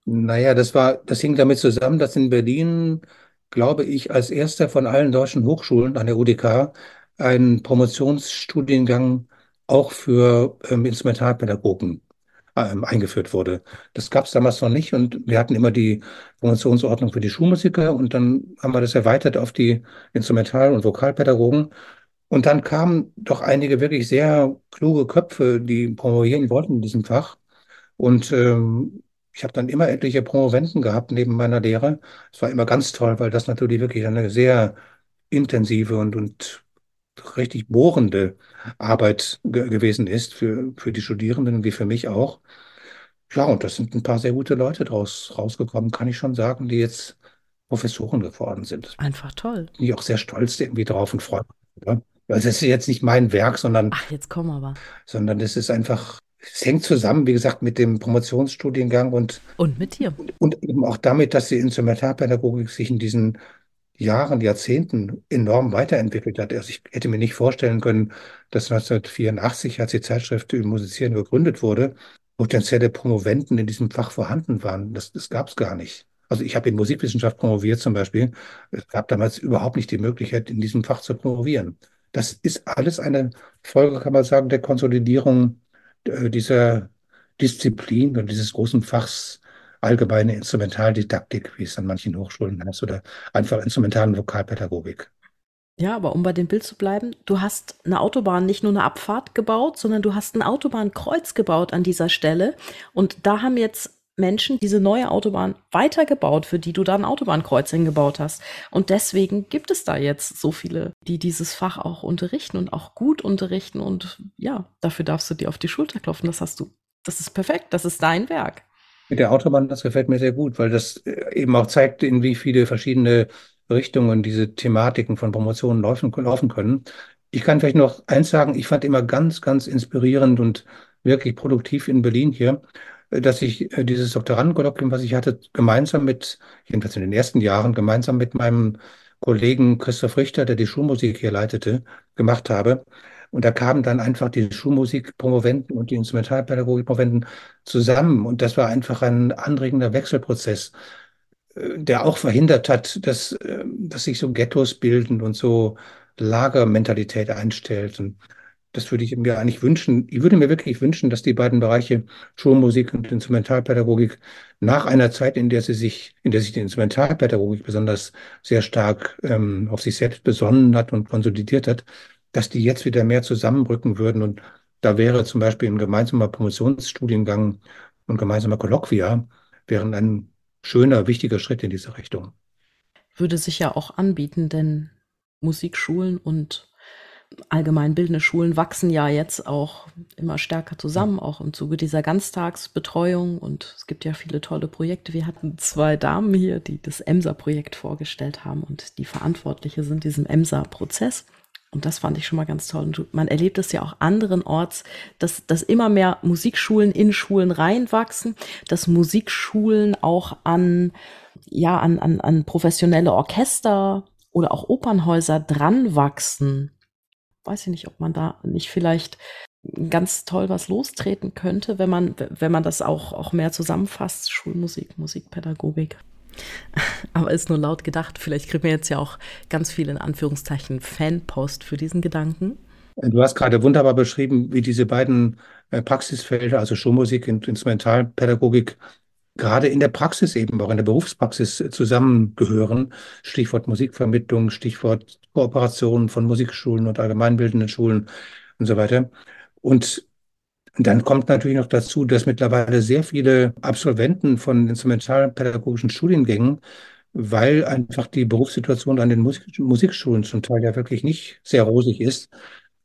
Naja, das war, das hing damit zusammen, dass in Berlin, glaube ich, als erster von allen deutschen Hochschulen an der UDK ein Promotionsstudiengang auch für ähm, Instrumentalpädagogen ähm, eingeführt wurde. Das gab es damals noch nicht und wir hatten immer die Promotionsordnung für die Schulmusiker und dann haben wir das erweitert auf die Instrumental- und Vokalpädagogen. Und dann kamen doch einige wirklich sehr kluge Köpfe, die promovieren wollten in diesem Fach. Und ähm, ich habe dann immer etliche Promoventen gehabt neben meiner Lehre. Es war immer ganz toll, weil das natürlich wirklich eine sehr intensive und, und richtig bohrende Arbeit ge gewesen ist für, für die Studierenden wie für mich auch. Ja, und das sind ein paar sehr gute Leute draus rausgekommen, kann ich schon sagen, die jetzt Professoren geworden sind. Einfach toll. Bin ich auch sehr stolz irgendwie drauf und freue mich. Ja. Also es ist jetzt nicht mein Werk, sondern, Ach, jetzt komm aber. sondern es ist einfach, es hängt zusammen, wie gesagt, mit dem Promotionsstudiengang und, Und mit dir. und eben auch damit, dass die Instrumentalpädagogik sich in diesen Jahren, Jahrzehnten enorm weiterentwickelt hat. Also ich hätte mir nicht vorstellen können, dass 1984, als die Zeitschrift über Musizieren gegründet wurde, potenzielle Promoventen in diesem Fach vorhanden waren. Das, das gab es gar nicht. Also ich habe in Musikwissenschaft promoviert zum Beispiel. Es gab damals überhaupt nicht die Möglichkeit, in diesem Fach zu promovieren. Das ist alles eine Folge, kann man sagen, der Konsolidierung äh, dieser Disziplin und dieses großen Fachs allgemeine Instrumentaldidaktik, wie es an manchen Hochschulen heißt, oder einfach instrumentalen Vokalpädagogik. Ja, aber um bei dem Bild zu bleiben, du hast eine Autobahn, nicht nur eine Abfahrt gebaut, sondern du hast ein Autobahnkreuz gebaut an dieser Stelle. Und da haben jetzt Menschen diese neue Autobahn weitergebaut, für die du da ein Autobahnkreuz hingebaut hast. Und deswegen gibt es da jetzt so viele, die dieses Fach auch unterrichten und auch gut unterrichten. Und ja, dafür darfst du dir auf die Schulter klopfen. Das hast du. Das ist perfekt. Das ist dein Werk. Mit der Autobahn, das gefällt mir sehr gut, weil das äh, eben auch zeigt, in wie viele verschiedene Richtungen diese Thematiken von Promotionen laufen, laufen können. Ich kann vielleicht noch eins sagen, ich fand immer ganz, ganz inspirierend und wirklich produktiv in Berlin hier, dass ich äh, dieses Doktorandenkolloquium, was ich hatte, gemeinsam mit, jedenfalls in den ersten Jahren, gemeinsam mit meinem Kollegen Christoph Richter, der die Schulmusik hier leitete, gemacht habe. Und da kamen dann einfach die Schulmusikpromoventen und die Instrumentalpädagogikpromoventen zusammen. Und das war einfach ein anregender Wechselprozess, äh, der auch verhindert hat, dass, äh, dass sich so Ghettos bilden und so Lagermentalität einstellt. Und das würde ich mir eigentlich wünschen. Ich würde mir wirklich wünschen, dass die beiden Bereiche Schulmusik und Instrumentalpädagogik nach einer Zeit, in der sie sich, in der sich die Instrumentalpädagogik besonders sehr stark ähm, auf sich selbst besonnen hat und konsolidiert hat, dass die jetzt wieder mehr zusammenrücken würden. Und da wäre zum Beispiel ein gemeinsamer Promotionsstudiengang und gemeinsamer Kolloquia wären ein schöner, wichtiger Schritt in diese Richtung. Würde sich ja auch anbieten, denn Musikschulen und allgemeinbildende Schulen wachsen ja jetzt auch immer stärker zusammen, auch im Zuge dieser Ganztagsbetreuung. Und es gibt ja viele tolle Projekte. Wir hatten zwei Damen hier, die das EMSA-Projekt vorgestellt haben und die Verantwortliche sind diesem EMSA-Prozess. Und das fand ich schon mal ganz toll. Und man erlebt es ja auch anderenorts, dass, dass immer mehr Musikschulen in Schulen reinwachsen, dass Musikschulen auch an, ja, an, an, an professionelle Orchester oder auch Opernhäuser dran wachsen weiß ich nicht, ob man da nicht vielleicht ganz toll was lostreten könnte, wenn man, wenn man das auch, auch mehr zusammenfasst, Schulmusik, Musikpädagogik. [LAUGHS] Aber ist nur laut gedacht. Vielleicht kriegen wir jetzt ja auch ganz viel in Anführungszeichen Fanpost für diesen Gedanken. Du hast gerade wunderbar beschrieben, wie diese beiden äh, Praxisfelder, also Schulmusik und Instrumentalpädagogik, gerade in der Praxis eben, auch in der Berufspraxis zusammengehören. Stichwort Musikvermittlung, Stichwort Kooperation von Musikschulen und allgemeinbildenden Schulen und so weiter. Und dann kommt natürlich noch dazu, dass mittlerweile sehr viele Absolventen von instrumentalpädagogischen Studiengängen, weil einfach die Berufssituation an den Musik Musikschulen zum Teil ja wirklich nicht sehr rosig ist,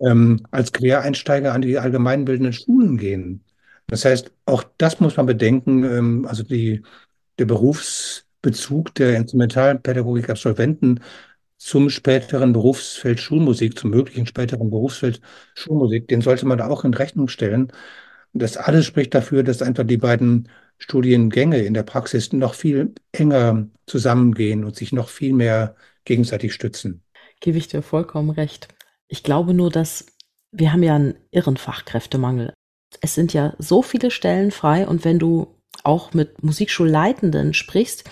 ähm, als Quereinsteiger an die allgemeinbildenden Schulen gehen. Das heißt, auch das muss man bedenken. Ähm, also die, der Berufsbezug der Instrumentalpädagogik-Absolventen zum späteren Berufsfeld Schulmusik, zum möglichen späteren Berufsfeld Schulmusik, den sollte man da auch in Rechnung stellen. Das alles spricht dafür, dass einfach die beiden Studiengänge in der Praxis noch viel enger zusammengehen und sich noch viel mehr gegenseitig stützen. Gebe ich dir vollkommen recht. Ich glaube nur, dass wir haben ja einen irren Fachkräftemangel es sind ja so viele Stellen frei und wenn du auch mit Musikschulleitenden sprichst,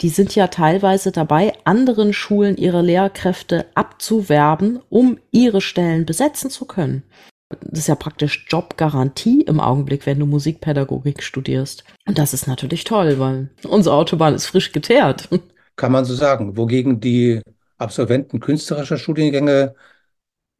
die sind ja teilweise dabei, anderen Schulen ihre Lehrkräfte abzuwerben, um ihre Stellen besetzen zu können. Das ist ja praktisch Jobgarantie im Augenblick, wenn du Musikpädagogik studierst. Und das ist natürlich toll, weil unsere Autobahn ist frisch geteert. Kann man so sagen. Wogegen die Absolventen künstlerischer Studiengänge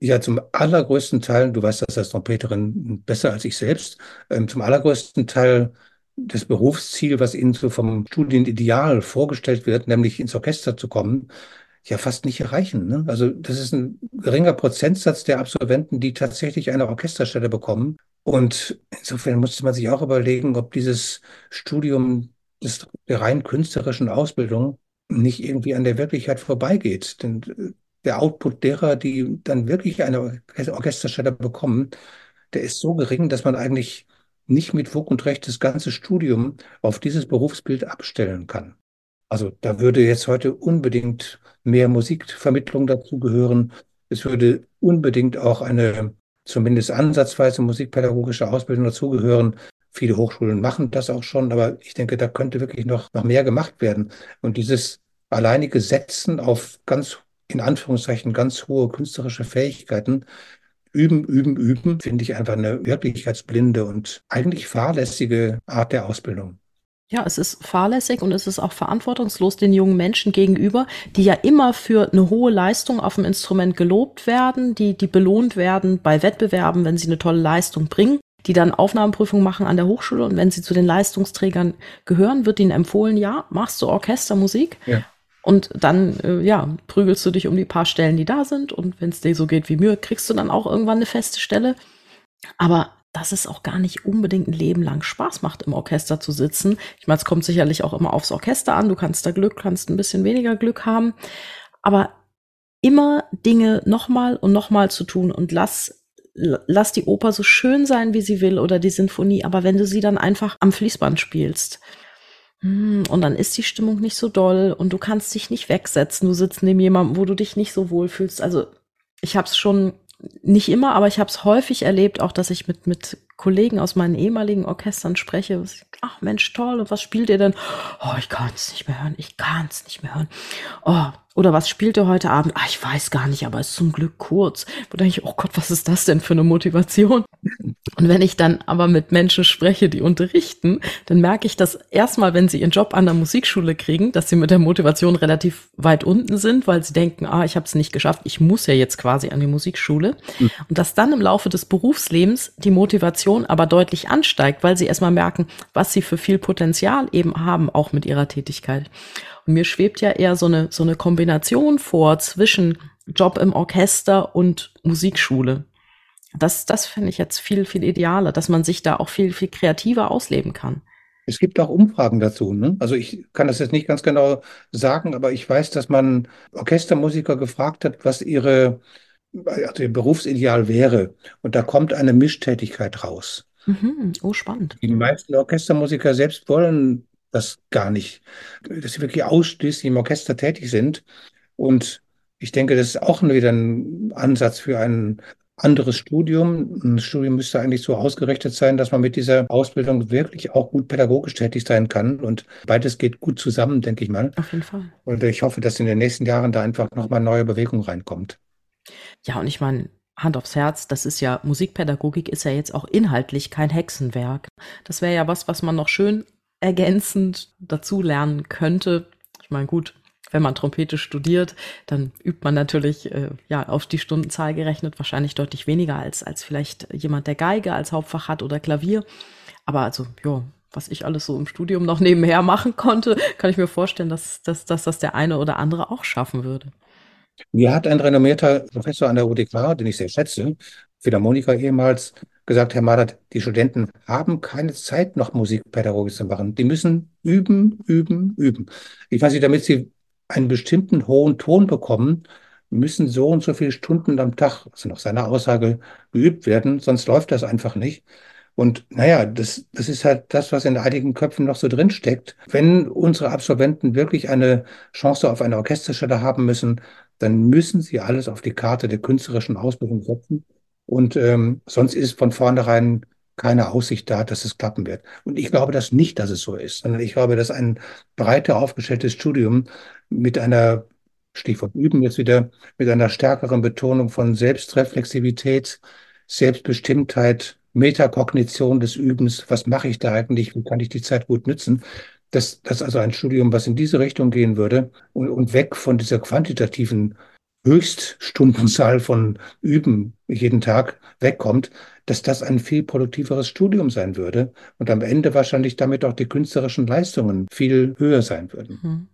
ja, zum allergrößten Teil, du weißt das als Trompeterin besser als ich selbst, ähm, zum allergrößten Teil das Berufsziel, was ihnen so vom Studienideal vorgestellt wird, nämlich ins Orchester zu kommen, ja fast nicht erreichen. Ne? Also das ist ein geringer Prozentsatz der Absolventen, die tatsächlich eine Orchesterstelle bekommen. Und insofern musste man sich auch überlegen, ob dieses Studium des, der rein künstlerischen Ausbildung nicht irgendwie an der Wirklichkeit vorbeigeht. Denn äh, der Output derer, die dann wirklich eine Orchesterstelle bekommen, der ist so gering, dass man eigentlich nicht mit Fug und Recht das ganze Studium auf dieses Berufsbild abstellen kann. Also da würde jetzt heute unbedingt mehr Musikvermittlung dazugehören. Es würde unbedingt auch eine zumindest ansatzweise musikpädagogische Ausbildung dazugehören. Viele Hochschulen machen das auch schon, aber ich denke, da könnte wirklich noch, noch mehr gemacht werden. Und dieses alleinige Setzen auf ganz in Anführungszeichen ganz hohe künstlerische Fähigkeiten. Üben, üben, üben, finde ich einfach eine wirklichkeitsblinde und eigentlich fahrlässige Art der Ausbildung. Ja, es ist fahrlässig und es ist auch verantwortungslos den jungen Menschen gegenüber, die ja immer für eine hohe Leistung auf dem Instrument gelobt werden, die, die belohnt werden bei Wettbewerben, wenn sie eine tolle Leistung bringen, die dann Aufnahmeprüfung machen an der Hochschule und wenn sie zu den Leistungsträgern gehören, wird ihnen empfohlen, ja, machst du Orchestermusik. Ja. Und dann, äh, ja, prügelst du dich um die paar Stellen, die da sind. Und wenn es dir so geht wie mir, kriegst du dann auch irgendwann eine feste Stelle. Aber dass es auch gar nicht unbedingt ein Leben lang Spaß macht, im Orchester zu sitzen. Ich meine, es kommt sicherlich auch immer aufs Orchester an. Du kannst da Glück, kannst ein bisschen weniger Glück haben. Aber immer Dinge nochmal und nochmal zu tun und lass, lass die Oper so schön sein, wie sie will oder die Sinfonie. Aber wenn du sie dann einfach am Fließband spielst, und dann ist die Stimmung nicht so doll und du kannst dich nicht wegsetzen. Du sitzt neben jemandem, wo du dich nicht so wohl fühlst. Also ich habe es schon nicht immer, aber ich habe es häufig erlebt, auch dass ich mit, mit Kollegen aus meinen ehemaligen Orchestern spreche. Ach Mensch, toll, und was spielt ihr denn? Oh, ich kann es nicht mehr hören, ich kann es nicht mehr hören. Oh, oder was spielt ihr heute Abend? Ah, ich weiß gar nicht, aber ist zum Glück kurz. Wo denke ich, oh Gott, was ist das denn für eine Motivation? Und wenn ich dann aber mit Menschen spreche, die unterrichten, dann merke ich, dass erstmal, wenn sie ihren Job an der Musikschule kriegen, dass sie mit der Motivation relativ weit unten sind, weil sie denken, ah, ich habe es nicht geschafft, ich muss ja jetzt quasi an die Musikschule. Mhm. Und dass dann im Laufe des Berufslebens die Motivation aber deutlich ansteigt, weil sie erstmal merken, was sie für viel Potenzial eben haben, auch mit ihrer Tätigkeit. Und mir schwebt ja eher so eine, so eine Kombination vor zwischen Job im Orchester und Musikschule. Das, das finde ich jetzt viel, viel idealer, dass man sich da auch viel, viel kreativer ausleben kann. Es gibt auch Umfragen dazu. Ne? Also ich kann das jetzt nicht ganz genau sagen, aber ich weiß, dass man Orchestermusiker gefragt hat, was ihre also ihr Berufsideal wäre. Und da kommt eine Mischtätigkeit raus. Mhm. Oh, spannend. Die meisten Orchestermusiker selbst wollen das gar nicht, dass sie wirklich ausschließlich im Orchester tätig sind. Und ich denke, das ist auch wieder ein Ansatz für ein anderes Studium. Ein Studium müsste eigentlich so ausgerichtet sein, dass man mit dieser Ausbildung wirklich auch gut pädagogisch tätig sein kann. Und beides geht gut zusammen, denke ich mal. Auf jeden Fall. Und ich hoffe, dass in den nächsten Jahren da einfach nochmal neue Bewegung reinkommt. Ja, und ich meine, Hand aufs Herz, das ist ja, Musikpädagogik ist ja jetzt auch inhaltlich kein Hexenwerk. Das wäre ja was, was man noch schön ergänzend dazu lernen könnte. Ich meine, gut, wenn man Trompete studiert, dann übt man natürlich äh, ja auf die Stundenzahl gerechnet wahrscheinlich deutlich weniger als als vielleicht jemand, der Geige als Hauptfach hat oder Klavier. Aber also ja, was ich alles so im Studium noch nebenher machen konnte, kann ich mir vorstellen, dass, dass, dass das der eine oder andere auch schaffen würde. Mir hat ein renommierter Professor an der UDK, den ich sehr schätze, Philharmoniker ehemals, gesagt, Herr Madert, die Studenten haben keine Zeit, noch Musikpädagogik zu machen. Die müssen üben, üben, üben. Ich weiß nicht, damit sie einen bestimmten hohen Ton bekommen, müssen so und so viele Stunden am Tag, also nach seiner Aussage, geübt werden, sonst läuft das einfach nicht. Und naja, das, das ist halt das, was in einigen Köpfen noch so drin steckt. Wenn unsere Absolventen wirklich eine Chance auf eine Orchesterstelle haben müssen, dann müssen sie alles auf die Karte der künstlerischen Ausbildung setzen. Und ähm, sonst ist von vornherein keine Aussicht da, dass es klappen wird. Und ich glaube das nicht, dass es so ist, sondern ich glaube, dass ein breiter aufgestelltes Studium mit einer, Stichwort üben jetzt wieder, mit einer stärkeren Betonung von Selbstreflexivität, Selbstbestimmtheit, Metakognition des Übens, was mache ich da eigentlich, wie kann ich die Zeit gut nützen, das, das also ein Studium, was in diese Richtung gehen würde und, und weg von dieser quantitativen Höchststundenzahl von Üben jeden Tag wegkommt, dass das ein viel produktiveres Studium sein würde und am Ende wahrscheinlich damit auch die künstlerischen Leistungen viel höher sein würden. Mhm.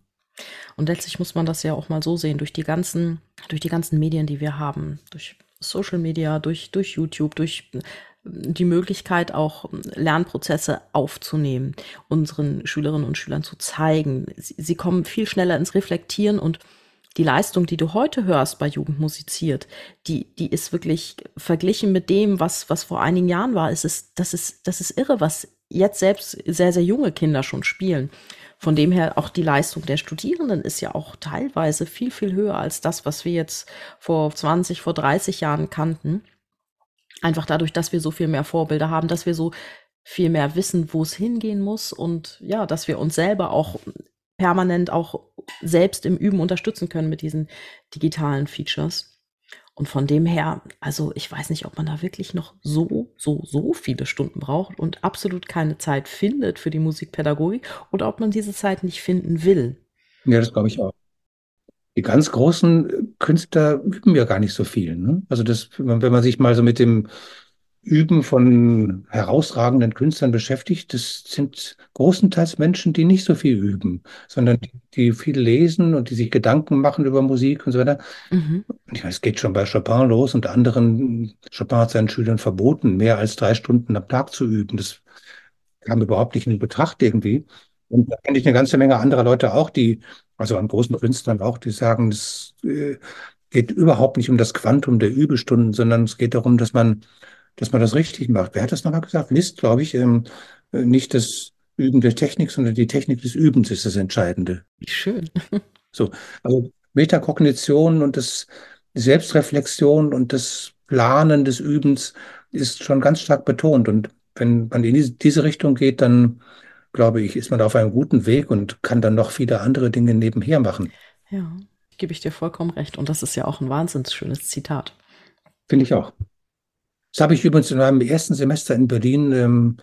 Und letztlich muss man das ja auch mal so sehen, durch die ganzen, durch die ganzen Medien, die wir haben, durch Social Media, durch, durch YouTube, durch die Möglichkeit, auch Lernprozesse aufzunehmen, unseren Schülerinnen und Schülern zu zeigen. Sie, sie kommen viel schneller ins Reflektieren und die Leistung, die du heute hörst bei Jugend musiziert, die, die ist wirklich verglichen mit dem, was, was vor einigen Jahren war. Es ist, das ist, das ist irre, was jetzt selbst sehr, sehr junge Kinder schon spielen. Von dem her auch die Leistung der Studierenden ist ja auch teilweise viel, viel höher als das, was wir jetzt vor 20, vor 30 Jahren kannten. Einfach dadurch, dass wir so viel mehr Vorbilder haben, dass wir so viel mehr wissen, wo es hingehen muss und ja, dass wir uns selber auch permanent auch selbst im Üben unterstützen können mit diesen digitalen Features. Und von dem her, also ich weiß nicht, ob man da wirklich noch so, so, so viele Stunden braucht und absolut keine Zeit findet für die Musikpädagogik oder ob man diese Zeit nicht finden will. Ja, das glaube ich auch. Die ganz großen Künstler üben ja gar nicht so viel. Ne? Also das, wenn man sich mal so mit dem Üben von herausragenden Künstlern beschäftigt, das sind großenteils Menschen, die nicht so viel üben, sondern die, die viel lesen und die sich Gedanken machen über Musik und so weiter. Mhm. Ich weiß, es geht schon bei Chopin los und anderen, Chopin hat seinen Schülern verboten, mehr als drei Stunden am Tag zu üben. Das kam überhaupt nicht in Betracht irgendwie. Und da kenne ich eine ganze Menge anderer Leute auch, die, also an großen Künstlern auch, die sagen, es äh, geht überhaupt nicht um das Quantum der Übestunden, sondern es geht darum, dass man dass man das richtig macht. Wer hat das nochmal gesagt? List, glaube ich, ähm, äh, nicht das Üben der Technik, sondern die Technik des Übens ist das Entscheidende. Schön. [LAUGHS] So, also Metakognition und das Selbstreflexion und das Planen des Übens ist schon ganz stark betont. Und wenn man in diese Richtung geht, dann glaube ich, ist man auf einem guten Weg und kann dann noch viele andere Dinge nebenher machen. Ja, gebe ich dir vollkommen recht. Und das ist ja auch ein wahnsinnig schönes Zitat. Finde ich auch. Das habe ich übrigens in meinem ersten Semester in Berlin ähm,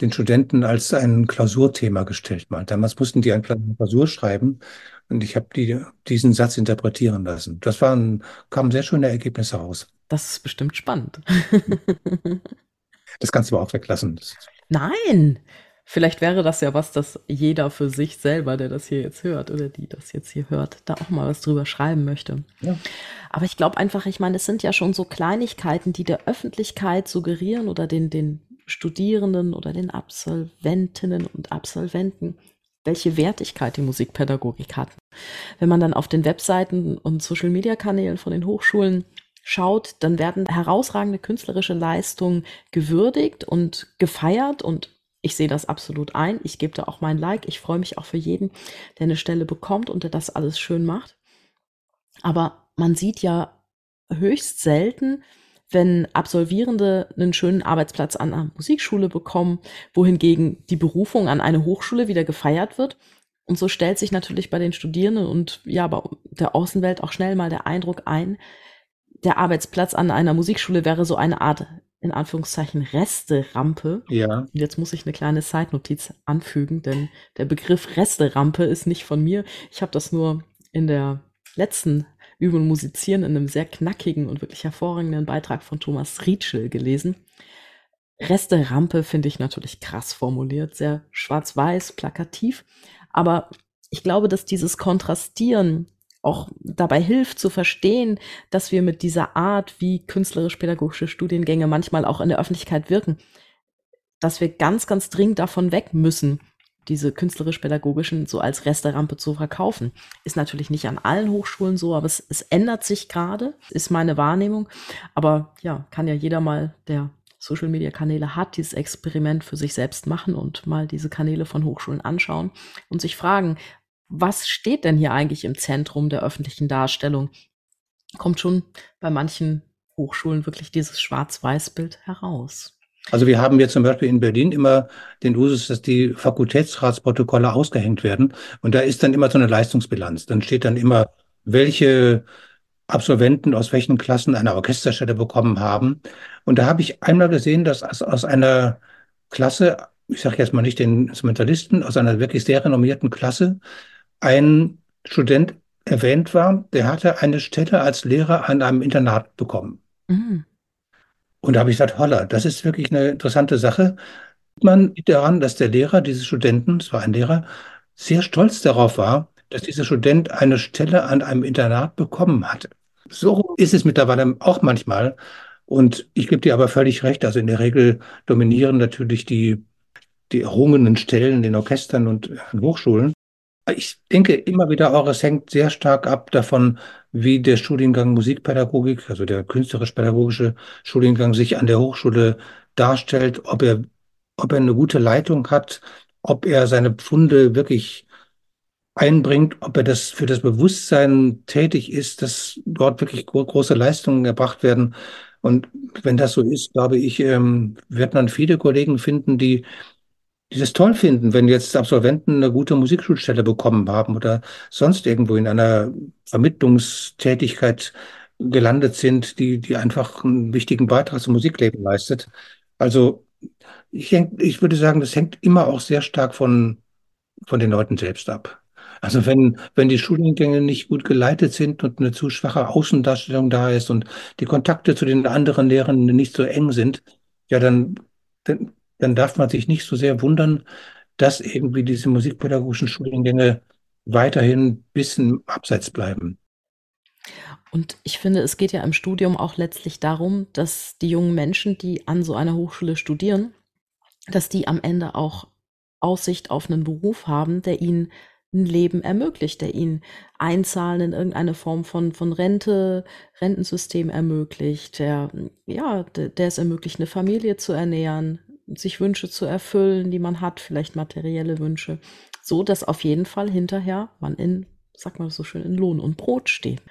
den Studenten als ein Klausurthema gestellt. Mal. Damals mussten die eine Klausur schreiben und ich habe die, diesen Satz interpretieren lassen. Das waren, kamen sehr schöne Ergebnisse raus. Das ist bestimmt spannend. das kannst du aber auch weglassen. [LAUGHS] Nein, Vielleicht wäre das ja was, dass jeder für sich selber, der das hier jetzt hört oder die das jetzt hier hört, da auch mal was drüber schreiben möchte. Ja. Aber ich glaube einfach, ich meine, es sind ja schon so Kleinigkeiten, die der Öffentlichkeit suggerieren oder den, den Studierenden oder den Absolventinnen und Absolventen, welche Wertigkeit die Musikpädagogik hat. Wenn man dann auf den Webseiten und Social-Media-Kanälen von den Hochschulen schaut, dann werden herausragende künstlerische Leistungen gewürdigt und gefeiert und ich sehe das absolut ein. Ich gebe da auch mein Like. Ich freue mich auch für jeden, der eine Stelle bekommt und der das alles schön macht. Aber man sieht ja höchst selten, wenn Absolvierende einen schönen Arbeitsplatz an einer Musikschule bekommen, wohingegen die Berufung an eine Hochschule wieder gefeiert wird. Und so stellt sich natürlich bei den Studierenden und ja, bei der Außenwelt auch schnell mal der Eindruck ein, der Arbeitsplatz an einer Musikschule wäre so eine Art in Anführungszeichen Resterampe. Ja. Und jetzt muss ich eine kleine Zeitnotiz anfügen, denn der Begriff Resterampe ist nicht von mir. Ich habe das nur in der letzten Übung Musizieren in einem sehr knackigen und wirklich hervorragenden Beitrag von Thomas Rietschel gelesen. Resterampe finde ich natürlich krass formuliert, sehr schwarz-weiß, plakativ. Aber ich glaube, dass dieses Kontrastieren auch dabei hilft zu verstehen, dass wir mit dieser Art, wie künstlerisch-pädagogische Studiengänge manchmal auch in der Öffentlichkeit wirken, dass wir ganz, ganz dringend davon weg müssen, diese künstlerisch-pädagogischen so als Resterampe zu verkaufen. Ist natürlich nicht an allen Hochschulen so, aber es, es ändert sich gerade, ist meine Wahrnehmung. Aber ja, kann ja jeder mal, der Social Media Kanäle hat, dieses Experiment für sich selbst machen und mal diese Kanäle von Hochschulen anschauen und sich fragen, was steht denn hier eigentlich im Zentrum der öffentlichen Darstellung? Kommt schon bei manchen Hochschulen wirklich dieses Schwarz-Weiß-Bild heraus. Also wir haben jetzt zum Beispiel in Berlin immer den Usus, dass die Fakultätsratsprotokolle ausgehängt werden. Und da ist dann immer so eine Leistungsbilanz. Dann steht dann immer, welche Absolventen aus welchen Klassen eine Orchesterstelle bekommen haben. Und da habe ich einmal gesehen, dass aus einer Klasse, ich sage jetzt mal nicht den Instrumentalisten, aus einer wirklich sehr renommierten Klasse ein Student erwähnt war, der hatte eine Stelle als Lehrer an einem Internat bekommen. Mhm. Und da habe ich gesagt, holla, das ist wirklich eine interessante Sache. Man sieht daran, dass der Lehrer dieses Studenten, es war ein Lehrer, sehr stolz darauf war, dass dieser Student eine Stelle an einem Internat bekommen hatte. So ist es mittlerweile auch manchmal. Und ich gebe dir aber völlig recht. Also in der Regel dominieren natürlich die, die errungenen Stellen in den Orchestern und Hochschulen. Ich denke immer wieder auch, es hängt sehr stark ab davon, wie der Studiengang Musikpädagogik, also der künstlerisch-pädagogische Studiengang sich an der Hochschule darstellt, ob er, ob er eine gute Leitung hat, ob er seine Pfunde wirklich einbringt, ob er das für das Bewusstsein tätig ist, dass dort wirklich große Leistungen erbracht werden. Und wenn das so ist, glaube ich, ähm, wird man viele Kollegen finden, die die das toll finden, wenn jetzt Absolventen eine gute Musikschulstelle bekommen haben oder sonst irgendwo in einer Vermittlungstätigkeit gelandet sind, die, die einfach einen wichtigen Beitrag zum Musikleben leistet. Also ich, denk, ich würde sagen, das hängt immer auch sehr stark von, von den Leuten selbst ab. Also wenn, wenn die Studiengänge nicht gut geleitet sind und eine zu schwache Außendarstellung da ist und die Kontakte zu den anderen Lehrern nicht so eng sind, ja, dann, dann, dann darf man sich nicht so sehr wundern, dass irgendwie diese musikpädagogischen Studiengänge weiterhin ein bisschen abseits bleiben. Und ich finde, es geht ja im Studium auch letztlich darum, dass die jungen Menschen, die an so einer Hochschule studieren, dass die am Ende auch Aussicht auf einen Beruf haben, der ihnen ein Leben ermöglicht, der ihnen Einzahlen in irgendeine Form von, von Rente, Rentensystem ermöglicht, der, ja, der, der es ermöglicht, eine Familie zu ernähren, sich Wünsche zu erfüllen, die man hat, vielleicht materielle Wünsche, so dass auf jeden Fall hinterher man in, sag mal so schön, in Lohn und Brot steht.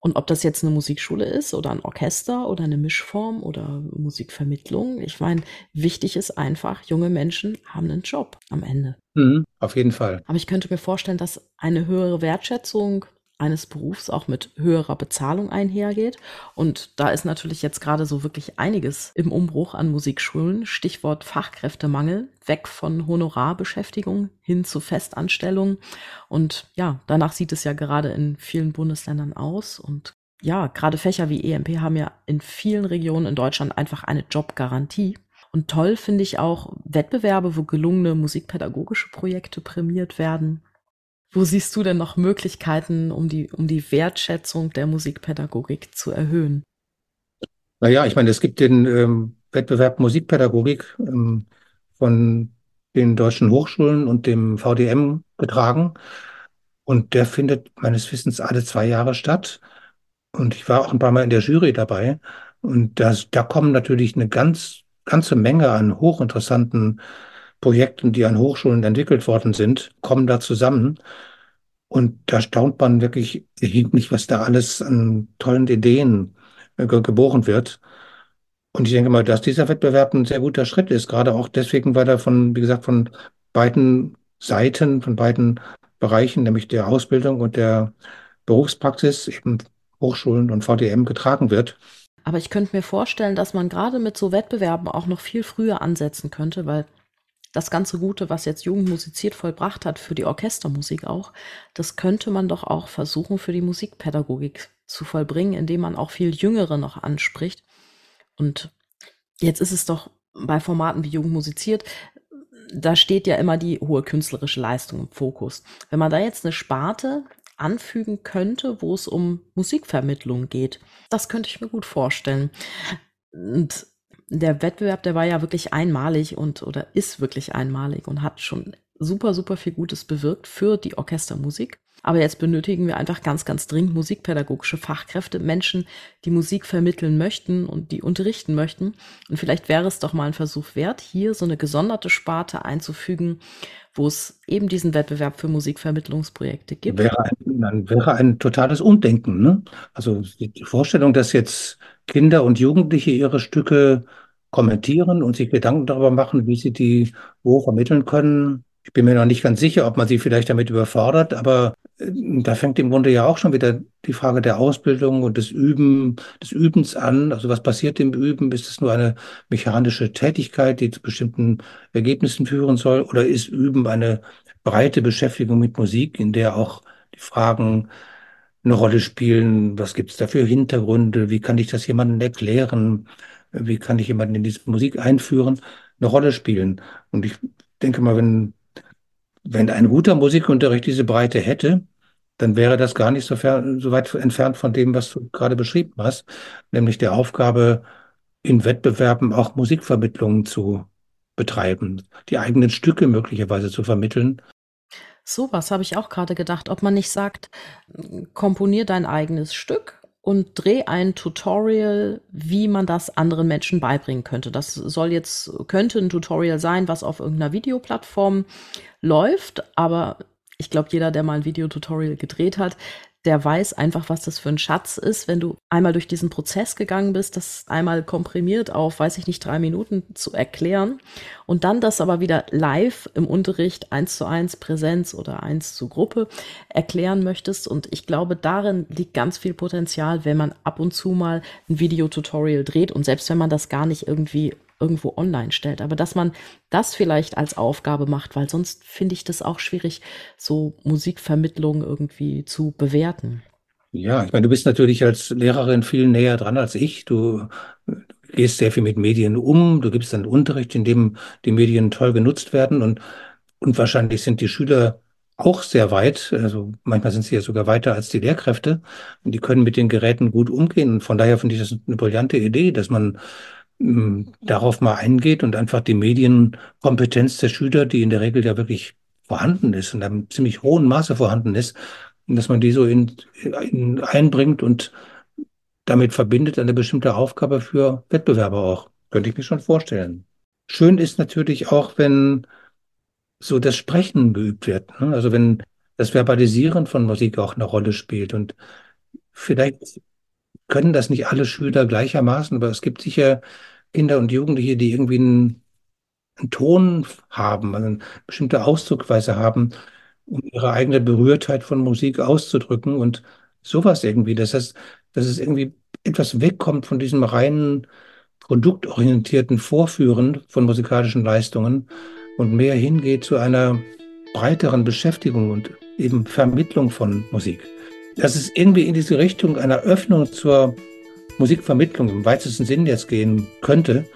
Und ob das jetzt eine Musikschule ist oder ein Orchester oder eine Mischform oder Musikvermittlung, ich meine, wichtig ist einfach, junge Menschen haben einen Job am Ende. Mhm, auf jeden Fall. Aber ich könnte mir vorstellen, dass eine höhere Wertschätzung eines Berufs auch mit höherer Bezahlung einhergeht. Und da ist natürlich jetzt gerade so wirklich einiges im Umbruch an Musikschulen. Stichwort Fachkräftemangel, weg von Honorarbeschäftigung hin zu Festanstellung. Und ja, danach sieht es ja gerade in vielen Bundesländern aus. Und ja, gerade Fächer wie EMP haben ja in vielen Regionen in Deutschland einfach eine Jobgarantie. Und toll finde ich auch Wettbewerbe, wo gelungene musikpädagogische Projekte prämiert werden. Wo siehst du denn noch Möglichkeiten, um die, um die Wertschätzung der Musikpädagogik zu erhöhen? Naja, ich meine, es gibt den ähm, Wettbewerb Musikpädagogik ähm, von den deutschen Hochschulen und dem VDM getragen. Und der findet meines Wissens alle zwei Jahre statt. Und ich war auch ein paar Mal in der Jury dabei. Und das, da kommen natürlich eine ganz, ganze Menge an hochinteressanten Projekten, die an Hochschulen entwickelt worden sind, kommen da zusammen. Und da staunt man wirklich erheblich, was da alles an tollen Ideen äh, geboren wird. Und ich denke mal, dass dieser Wettbewerb ein sehr guter Schritt ist, gerade auch deswegen, weil er von, wie gesagt, von beiden Seiten, von beiden Bereichen, nämlich der Ausbildung und der Berufspraxis, eben Hochschulen und VDM getragen wird. Aber ich könnte mir vorstellen, dass man gerade mit so Wettbewerben auch noch viel früher ansetzen könnte, weil das ganze Gute, was jetzt Jugend musiziert vollbracht hat, für die Orchestermusik auch, das könnte man doch auch versuchen, für die Musikpädagogik zu vollbringen, indem man auch viel Jüngere noch anspricht. Und jetzt ist es doch bei Formaten wie Jugend musiziert, da steht ja immer die hohe künstlerische Leistung im Fokus. Wenn man da jetzt eine Sparte anfügen könnte, wo es um Musikvermittlung geht, das könnte ich mir gut vorstellen. Und der Wettbewerb, der war ja wirklich einmalig und oder ist wirklich einmalig und hat schon super, super viel Gutes bewirkt für die Orchestermusik. Aber jetzt benötigen wir einfach ganz, ganz dringend musikpädagogische Fachkräfte, Menschen, die Musik vermitteln möchten und die unterrichten möchten. Und vielleicht wäre es doch mal ein Versuch wert, hier so eine gesonderte Sparte einzufügen, wo es eben diesen Wettbewerb für Musikvermittlungsprojekte gibt. Wäre ein, wäre ein totales Umdenken. Ne? Also die Vorstellung, dass jetzt Kinder und Jugendliche ihre Stücke kommentieren und sich Gedanken darüber machen, wie sie die wo vermitteln können. Ich bin mir noch nicht ganz sicher, ob man sie vielleicht damit überfordert, aber da fängt im Grunde ja auch schon wieder die Frage der Ausbildung und des Üben, des Übens an. Also was passiert im Üben? Ist es nur eine mechanische Tätigkeit, die zu bestimmten Ergebnissen führen soll? Oder ist Üben eine breite Beschäftigung mit Musik, in der auch die Fragen eine Rolle spielen? Was gibt es da für Hintergründe? Wie kann ich das jemandem erklären? Wie kann ich jemanden in diese Musik einführen? Eine Rolle spielen. Und ich denke mal, wenn, wenn ein guter Musikunterricht diese Breite hätte, dann wäre das gar nicht so, fern, so weit entfernt von dem, was du gerade beschrieben hast, nämlich der Aufgabe, in Wettbewerben auch Musikvermittlungen zu betreiben, die eigenen Stücke möglicherweise zu vermitteln Sowas habe ich auch gerade gedacht, ob man nicht sagt, komponier dein eigenes Stück und dreh ein Tutorial, wie man das anderen Menschen beibringen könnte. Das soll jetzt, könnte ein Tutorial sein, was auf irgendeiner Videoplattform läuft, aber ich glaube, jeder, der mal ein Videotutorial gedreht hat, der weiß einfach, was das für ein Schatz ist, wenn du einmal durch diesen Prozess gegangen bist, das einmal komprimiert auf, weiß ich nicht, drei Minuten zu erklären und dann das aber wieder live im Unterricht eins zu eins Präsenz oder eins zu Gruppe erklären möchtest. Und ich glaube, darin liegt ganz viel Potenzial, wenn man ab und zu mal ein Videotutorial dreht und selbst wenn man das gar nicht irgendwie irgendwo online stellt. Aber dass man das vielleicht als Aufgabe macht, weil sonst finde ich das auch schwierig, so Musikvermittlung irgendwie zu bewerten. Ja, ich meine, du bist natürlich als Lehrerin viel näher dran als ich. Du gehst sehr viel mit Medien um, du gibst einen Unterricht, in dem die Medien toll genutzt werden und, und wahrscheinlich sind die Schüler auch sehr weit, also manchmal sind sie ja sogar weiter als die Lehrkräfte und die können mit den Geräten gut umgehen und von daher finde ich das eine brillante Idee, dass man darauf mal eingeht und einfach die Medienkompetenz der Schüler, die in der Regel ja wirklich vorhanden ist und einem ziemlich hohen Maße vorhanden ist, dass man die so in, in einbringt und damit verbindet eine bestimmte Aufgabe für Wettbewerber auch. Könnte ich mir schon vorstellen. Schön ist natürlich auch, wenn so das Sprechen geübt wird. Ne? Also wenn das Verbalisieren von Musik auch eine Rolle spielt. Und vielleicht können das nicht alle Schüler gleichermaßen, aber es gibt sicher Kinder und Jugendliche, die irgendwie einen, einen Ton haben, also eine bestimmte Ausdrucksweise haben, um ihre eigene Berührtheit von Musik auszudrücken und sowas irgendwie. Das heißt, dass es irgendwie etwas wegkommt von diesem reinen produktorientierten Vorführen von musikalischen Leistungen und mehr hingeht zu einer breiteren Beschäftigung und eben Vermittlung von Musik dass es irgendwie in diese Richtung einer Öffnung zur Musikvermittlung im weitesten Sinn jetzt gehen könnte,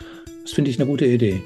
das finde ich eine gute Idee.